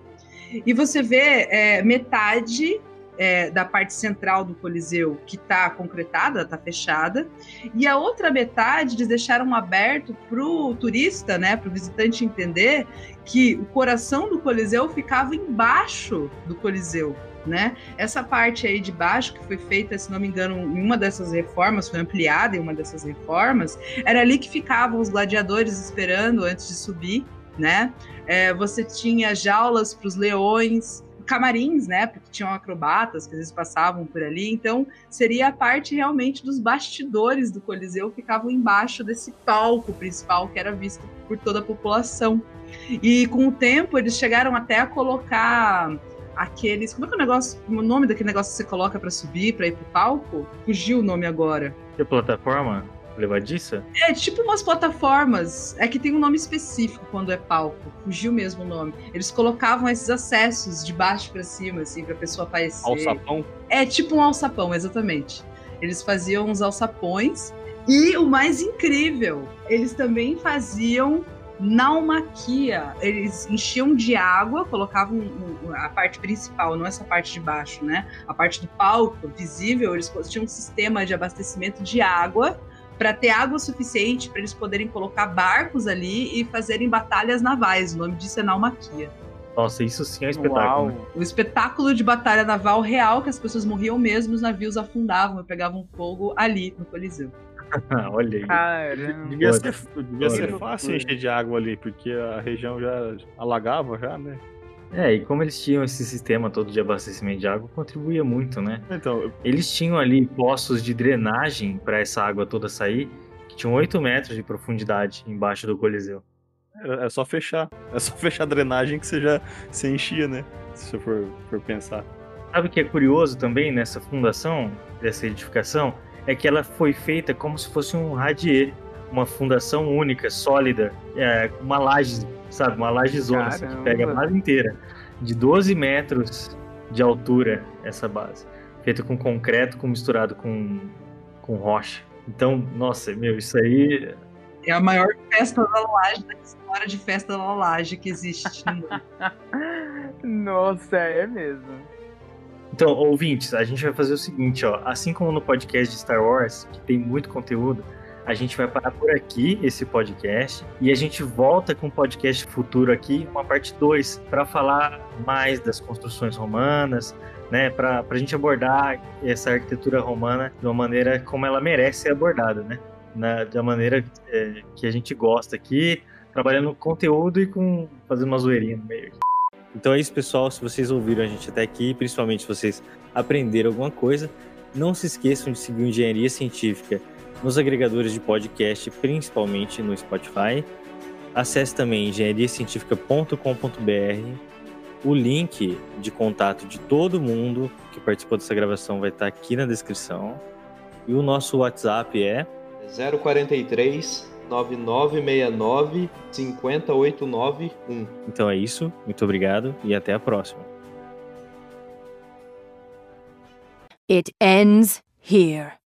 E você vê é, metade é, da parte central do Coliseu que está concretada, está fechada, e a outra metade eles deixaram aberto para o turista, né, para o visitante entender que o coração do Coliseu ficava embaixo do Coliseu. Né? Essa parte aí de baixo, que foi feita, se não me engano, em uma dessas reformas, foi ampliada em uma dessas reformas, era ali que ficavam os gladiadores esperando antes de subir, né? É, você tinha jaulas para os leões, camarins, né? Porque tinham acrobatas que às vezes passavam por ali. Então, seria a parte realmente dos bastidores do Coliseu, ficavam embaixo desse palco principal que era visto por toda a população. E com o tempo, eles chegaram até a colocar aqueles. Como é que é o negócio? O nome daquele negócio que você coloca para subir, para ir pro palco? Fugiu o nome agora. E a plataforma levadiça? É tipo umas plataformas. É que tem um nome específico quando é palco. Fugiu mesmo o nome. Eles colocavam esses acessos de baixo para cima, assim, pra pessoa aparecer. Alçapão? É tipo um alçapão, exatamente. Eles faziam uns alçapões. E o mais incrível, eles também faziam naumaquia. Eles enchiam de água, colocavam a parte principal, não essa parte de baixo, né? A parte do palco visível, eles tinham um sistema de abastecimento de água para ter água suficiente para eles poderem colocar barcos ali e fazerem batalhas navais. O nome disso é naumaquia. Nossa, isso sim é um espetáculo. né? O espetáculo de batalha naval real que as pessoas morriam mesmo, os navios afundavam e pegavam fogo ali no Coliseu. Olha aí. Caramba. Devia ser, devia ser fácil encher de água ali, porque a região já alagava já, né? É, e como eles tinham esse sistema todo de abastecimento de água, contribuía muito, né? Então, eu- Eles tinham ali poços de drenagem para essa água toda sair, que tinham 8 metros de profundidade embaixo do Coliseu. é é só fechar. É só fechar a drenagem que você já se enchia, né? Se você for, for pensar. Sabe o que é curioso também nessa fundação, dessa edificação? É que ela foi feita como se fosse um radier, uma fundação única, sólida, é, uma laje, sabe? Uma laje zona, assim, que pega a base inteira, de 12 metros de altura, essa base. Feita com concreto, com misturado com, com rocha. Então, nossa, meu, isso aí É a maior festa da laje da história de festa da laje que existe. Nossa, é mesmo. Então, ouvintes, a gente vai fazer o seguinte, ó. Assim como no podcast de Star Wars, que tem muito conteúdo, a gente vai parar por aqui esse podcast e a gente volta com um podcast futuro aqui, uma parte 2, para falar mais das construções romanas, né? Para a gente abordar essa arquitetura romana de uma maneira como ela merece ser abordada, né? Na, da maneira é, que a gente gosta aqui, trabalhando com conteúdo e com fazendo uma zoeirinha no meio. Então é isso, pessoal. Se vocês ouviram a gente até aqui, principalmente se vocês aprenderam alguma coisa, não se esqueçam de seguir Engenharia Científica nos agregadores de podcast, principalmente no Spotify. Acesse também engenhariacientifica.com.br. O link de contato de todo mundo que participou dessa gravação vai estar aqui na descrição. E o nosso WhatsApp é 043 9969 50891. Então é isso. Muito obrigado e até a próxima. It ends here.